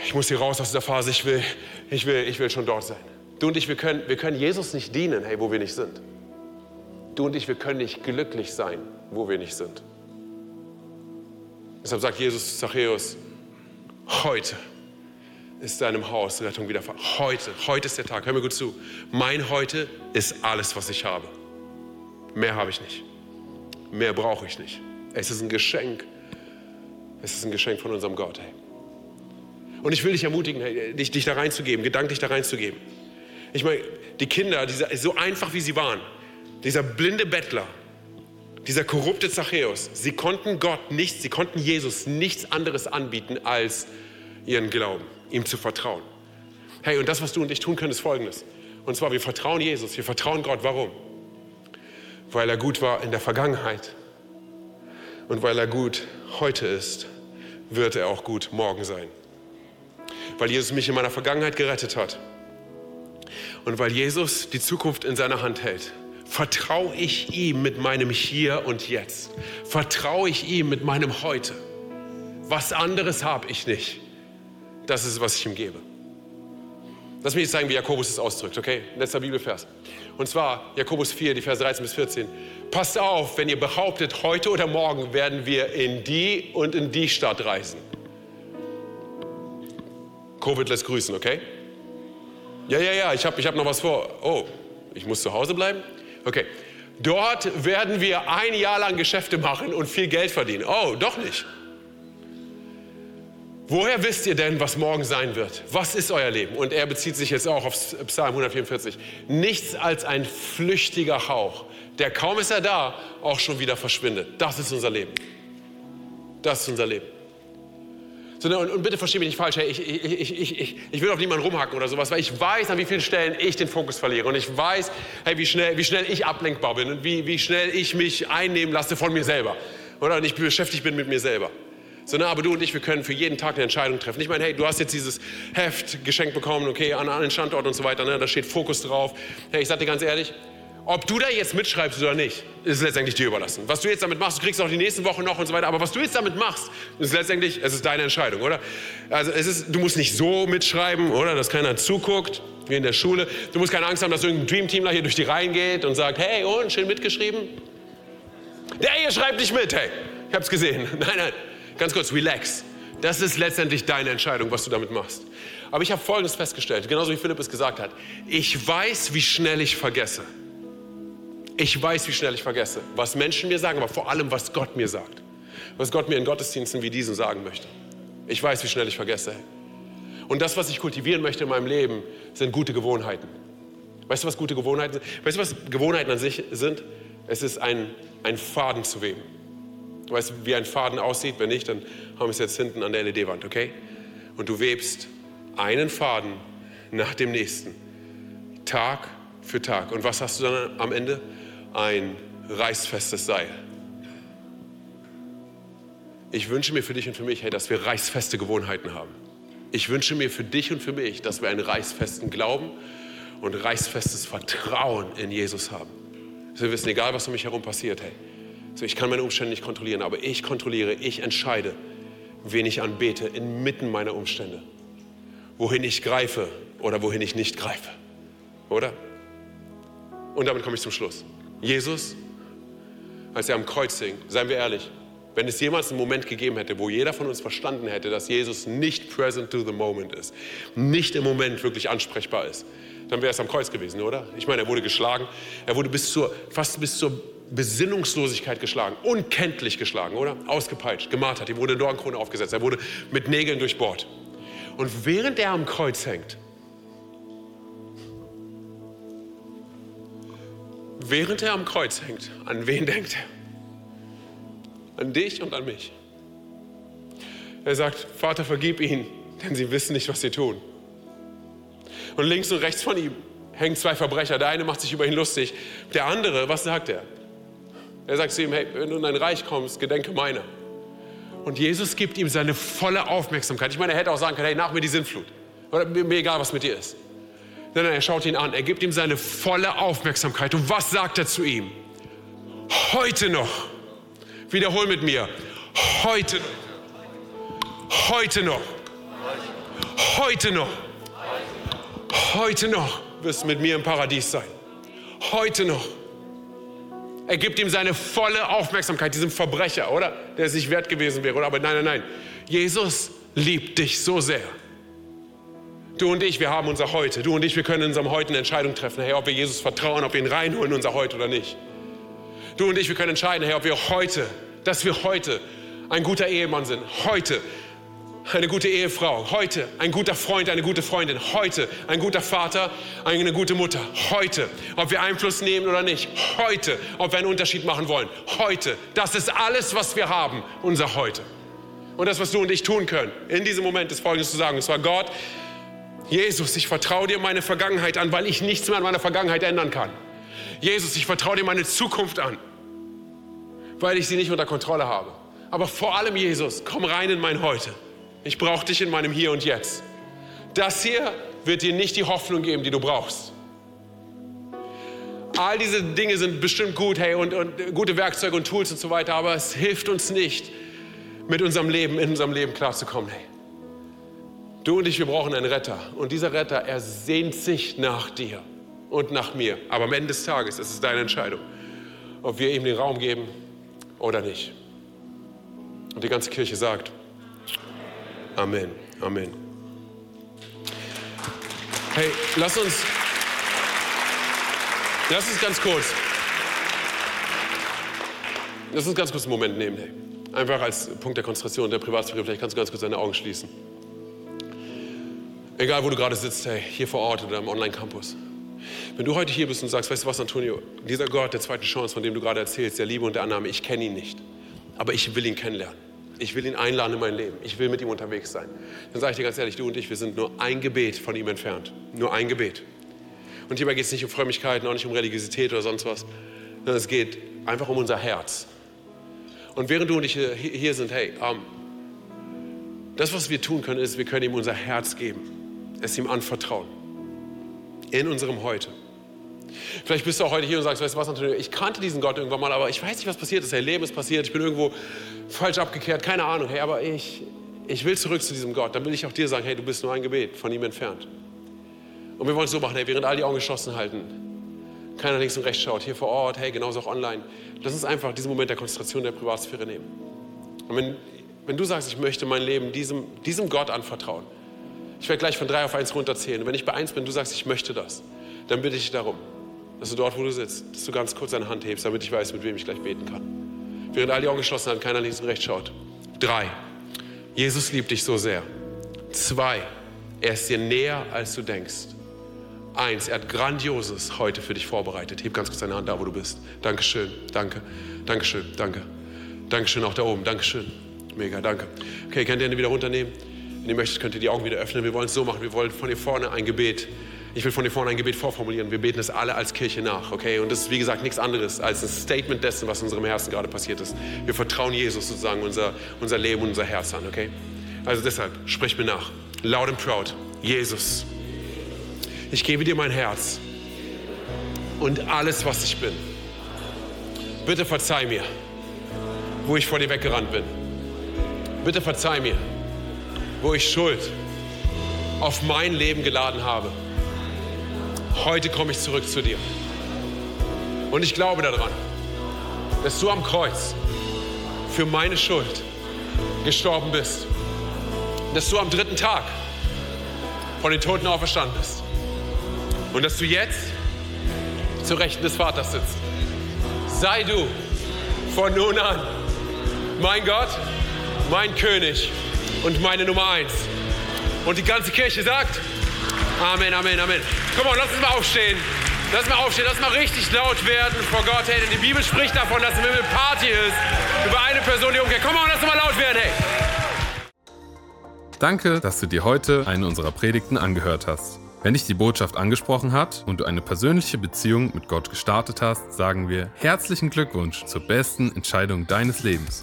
Ich muss hier raus aus dieser Phase, ich will, ich will, ich will schon dort sein. Du und ich, wir können, wir können Jesus nicht dienen, hey, wo wir nicht sind. Du und ich, wir können nicht glücklich sein, wo wir nicht sind. Deshalb sagt Jesus zu Zachäus, heute ist deinem Haus Rettung widerfahren. Heute, heute ist der Tag. Hör mir gut zu. Mein Heute ist alles, was ich habe. Mehr habe ich nicht. Mehr brauche ich nicht. Es ist ein Geschenk. Es ist ein Geschenk von unserem Gott. Hey. Und ich will dich ermutigen, hey, dich, dich da reinzugeben, gedanklich da reinzugeben. Ich meine, die Kinder, diese, so einfach wie sie waren, dieser blinde Bettler, dieser korrupte Zachäus, sie konnten Gott nichts, sie konnten Jesus nichts anderes anbieten als ihren Glauben, ihm zu vertrauen. Hey, und das, was du und ich tun können, ist folgendes. Und zwar, wir vertrauen Jesus, wir vertrauen Gott. Warum? weil er gut war in der Vergangenheit und weil er gut heute ist, wird er auch gut morgen sein. Weil Jesus mich in meiner Vergangenheit gerettet hat und weil Jesus die Zukunft in seiner Hand hält, vertraue ich ihm mit meinem Hier und Jetzt. Vertraue ich ihm mit meinem Heute. Was anderes habe ich nicht. Das ist, was ich ihm gebe. Lass mich jetzt zeigen, wie Jakobus es ausdrückt, okay? Letzter Bibelvers. Und zwar Jakobus 4, die Verse 13 bis 14. Passt auf, wenn ihr behauptet, heute oder morgen werden wir in die und in die Stadt reisen. Covid lässt grüßen, okay? Ja, ja, ja, ich habe ich hab noch was vor. Oh, ich muss zu Hause bleiben? Okay. Dort werden wir ein Jahr lang Geschäfte machen und viel Geld verdienen. Oh, doch nicht. Woher wisst ihr denn, was morgen sein wird? Was ist euer Leben? Und er bezieht sich jetzt auch auf Psalm 144. Nichts als ein flüchtiger Hauch, der kaum ist er da, auch schon wieder verschwindet. Das ist unser Leben. Das ist unser Leben. So, ne, und, bitte verstehe mich nicht falsch, hey, ich, ich, ich, ich, will auf niemanden rumhacken oder sowas, weil ich weiß, an wie vielen Stellen ich den Fokus verliere. Und ich weiß, hey, wie, schnell, wie schnell ich ablenkbar bin und wie, wie schnell ich mich einnehmen lasse von mir selber. Oder und ich beschäftigt bin mit mir selber. So, ne, aber du und ich, wir können für jeden Tag eine Entscheidung treffen. Ich meine, hey, du hast jetzt dieses Heft geschenkt bekommen, okay, an einen Standort und so weiter, ne, da steht Fokus drauf. Hey, ich sag dir ganz ehrlich, ob du da jetzt mitschreibst oder nicht, ist letztendlich dir überlassen. Was du jetzt damit machst, du kriegst auch die nächsten Wochen noch und so weiter, aber was du jetzt damit machst, ist letztendlich, es ist deine Entscheidung, oder? Also es ist, du musst nicht so mitschreiben, oder? Dass keiner zuguckt, wie in der Schule. Du musst keine Angst haben, dass irgendein Dreamteamler hier durch die Reihen geht und sagt, hey, und, schön mitgeschrieben. Der hier schreibt nicht mit, hey. Ich hab's gesehen. Nein, nein. Ganz kurz, relax. Das ist letztendlich deine Entscheidung, was du damit machst. Aber ich habe Folgendes festgestellt, genauso wie Philipp es gesagt hat. Ich weiß, wie schnell ich vergesse. Ich weiß, wie schnell ich vergesse, was Menschen mir sagen, aber vor allem, was Gott mir sagt. Was Gott mir in Gottesdiensten wie diesen sagen möchte. Ich weiß, wie schnell ich vergesse. Und das, was ich kultivieren möchte in meinem Leben, sind gute Gewohnheiten. Weißt du, was gute Gewohnheiten sind? Weißt du, was Gewohnheiten an sich sind? Es ist ein, ein Faden zu weben. Du weißt, wie ein Faden aussieht? Wenn nicht, dann haben wir es jetzt hinten an der LED-Wand, okay? Und du webst einen Faden nach dem nächsten. Tag für Tag. Und was hast du dann am Ende? Ein reißfestes Seil. Ich wünsche mir für dich und für mich, hey, dass wir reißfeste Gewohnheiten haben. Ich wünsche mir für dich und für mich, dass wir einen reißfesten Glauben und reißfestes Vertrauen in Jesus haben. Dass wir wissen, egal was um mich herum passiert, hey, so ich kann meine Umstände nicht kontrollieren, aber ich kontrolliere, ich entscheide, wen ich anbete inmitten meiner Umstände. Wohin ich greife oder wohin ich nicht greife. Oder? Und damit komme ich zum Schluss. Jesus, als er am Kreuz hing, seien wir ehrlich, wenn es jemals einen Moment gegeben hätte, wo jeder von uns verstanden hätte, dass Jesus nicht present to the moment ist, nicht im Moment wirklich ansprechbar ist, dann wäre es am Kreuz gewesen, oder? Ich meine, er wurde geschlagen, er wurde bis zur, fast bis zur Besinnungslosigkeit geschlagen, unkenntlich geschlagen, oder? Ausgepeitscht, gemartert, ihm wurde eine Dornkrone aufgesetzt, er wurde mit Nägeln durchbohrt. Und während er am Kreuz hängt, während er am Kreuz hängt, an wen denkt er? An dich und an mich. Er sagt, Vater, vergib ihnen, denn sie wissen nicht, was sie tun. Und links und rechts von ihm hängen zwei Verbrecher. Der eine macht sich über ihn lustig. Der andere, was sagt er? Er sagt zu ihm, hey, wenn du in dein Reich kommst, gedenke meiner. Und Jesus gibt ihm seine volle Aufmerksamkeit. Ich meine, er hätte auch sagen können, hey, nach mir die Sintflut. Oder mir egal, was mit dir ist. Nein, er schaut ihn an. Er gibt ihm seine volle Aufmerksamkeit. Und was sagt er zu ihm? Heute noch. Wiederhol mit mir. Heute noch. Heute noch. Heute noch. Heute noch wirst du mit mir im Paradies sein. Heute noch. Er gibt ihm seine volle Aufmerksamkeit, diesem Verbrecher, oder? Der es nicht wert gewesen wäre, oder? Aber nein, nein, nein. Jesus liebt dich so sehr Du und ich, wir haben unser Heute. Du und ich, wir können in unserem Heute eine Entscheidung treffen, hey, ob wir Jesus vertrauen, ob wir ihn reinholen in unser Heute oder nicht. Du und ich, wir können entscheiden, hey, ob wir heute, dass wir heute ein guter Ehemann sind, heute eine gute Ehefrau, heute ein guter Freund, eine gute Freundin, heute ein guter Vater, eine gute Mutter, heute, ob wir Einfluss nehmen oder nicht, heute, ob wir einen Unterschied machen wollen, heute. Das ist alles, was wir haben, unser Heute. Und das, was du und ich tun können, in diesem Moment ist Folgendes zu sagen, und zwar Gott, Jesus, ich vertraue dir meine Vergangenheit an, weil ich nichts mehr an meiner Vergangenheit ändern kann. Jesus, ich vertraue dir meine Zukunft an, weil ich sie nicht unter Kontrolle habe. Aber vor allem, Jesus, komm rein in mein Heute. Ich brauche dich in meinem Hier und Jetzt. Das hier wird dir nicht die Hoffnung geben, die du brauchst. All diese Dinge sind bestimmt gut, hey, und, und gute Werkzeuge und Tools und so weiter, aber es hilft uns nicht, mit unserem Leben, in unserem Leben klarzukommen. Hey, du und ich, wir brauchen einen Retter. Und dieser Retter, er sehnt sich nach dir und nach mir. Aber am Ende des Tages ist es deine Entscheidung, ob wir ihm den Raum geben oder nicht. Und die ganze Kirche sagt, Amen, Amen. Hey, lass uns, lass uns ganz kurz, lass uns ganz kurz einen Moment nehmen. Hey. Einfach als Punkt der Konzentration der Privatsphäre, vielleicht kannst du ganz kurz deine Augen schließen. Egal, wo du gerade sitzt, hey, hier vor Ort oder am Online-Campus. Wenn du heute hier bist und sagst, weißt du was, Antonio, dieser Gott der zweiten Chance, von dem du gerade erzählst, der Liebe und der Annahme, ich kenne ihn nicht, aber ich will ihn kennenlernen. Ich will ihn einladen in mein Leben. Ich will mit ihm unterwegs sein. Dann sage ich dir ganz ehrlich, du und ich, wir sind nur ein Gebet von ihm entfernt. Nur ein Gebet. Und hierbei geht es nicht um Frömmigkeiten, auch nicht um Religiosität oder sonst was, sondern es geht einfach um unser Herz. Und während du und ich hier sind, hey, um, das, was wir tun können, ist, wir können ihm unser Herz geben, es ihm anvertrauen. In unserem Heute. Vielleicht bist du auch heute hier und sagst, weißt du was, Antonio, ich kannte diesen Gott irgendwann mal, aber ich weiß nicht, was passiert ist. Hey, Leben ist passiert, ich bin irgendwo falsch abgekehrt, keine Ahnung. Hey, aber ich, ich will zurück zu diesem Gott. Dann will ich auch dir sagen, hey, du bist nur ein Gebet von ihm entfernt. Und wir wollen es so machen, hey, während all die Augen geschlossen halten, keiner links und rechts schaut, hier vor Ort, hey, genauso auch online. Lass uns einfach diesen Moment der Konzentration der Privatsphäre nehmen. Und wenn, wenn du sagst, ich möchte mein Leben diesem, diesem Gott anvertrauen, ich werde gleich von drei auf eins runterzählen. Und wenn ich bei eins bin, du sagst, ich möchte das, dann bitte ich darum, dass du dort, wo du sitzt, dass du ganz kurz deine Hand hebst, damit ich weiß, mit wem ich gleich beten kann. Während all die Augen geschlossen sind, keiner links und rechts schaut. Drei, Jesus liebt dich so sehr. Zwei, er ist dir näher, als du denkst. Eins, er hat Grandioses heute für dich vorbereitet. Heb ganz kurz deine Hand da, wo du bist. Dankeschön, danke, Dankeschön, danke. Dankeschön auch da oben, Dankeschön. Mega, danke. Okay, könnt ihr Hände wieder runternehmen? Wenn ihr möchtet, könnt ihr die Augen wieder öffnen. Wir wollen es so machen, wir wollen von hier vorne ein Gebet ich will von dir vorne ein Gebet vorformulieren. Wir beten es alle als Kirche nach, okay? Und das ist, wie gesagt, nichts anderes als ein Statement dessen, was in unserem Herzen gerade passiert ist. Wir vertrauen Jesus sozusagen unser, unser Leben und unser Herz an, okay? Also deshalb, sprich mir nach. Loud and proud. Jesus, ich gebe dir mein Herz und alles, was ich bin. Bitte verzeih mir, wo ich vor dir weggerannt bin. Bitte verzeih mir, wo ich Schuld auf mein Leben geladen habe heute komme ich zurück zu dir. Und ich glaube daran, dass du am Kreuz für meine Schuld gestorben bist. Dass du am dritten Tag von den Toten auferstanden bist. Und dass du jetzt zur Rechten des Vaters sitzt. Sei du von nun an mein Gott, mein König und meine Nummer eins. Und die ganze Kirche sagt, Amen, Amen, Amen. Komm on, lass uns mal aufstehen. Lass mal aufstehen, lass mal richtig laut werden vor Gott. Hey, denn die Bibel spricht davon, dass im Himmel Party ist über eine Person, die umkehrt. Komm on, lass mal laut werden, hey. Danke, dass du dir heute eine unserer Predigten angehört hast. Wenn dich die Botschaft angesprochen hat und du eine persönliche Beziehung mit Gott gestartet hast, sagen wir herzlichen Glückwunsch zur besten Entscheidung deines Lebens.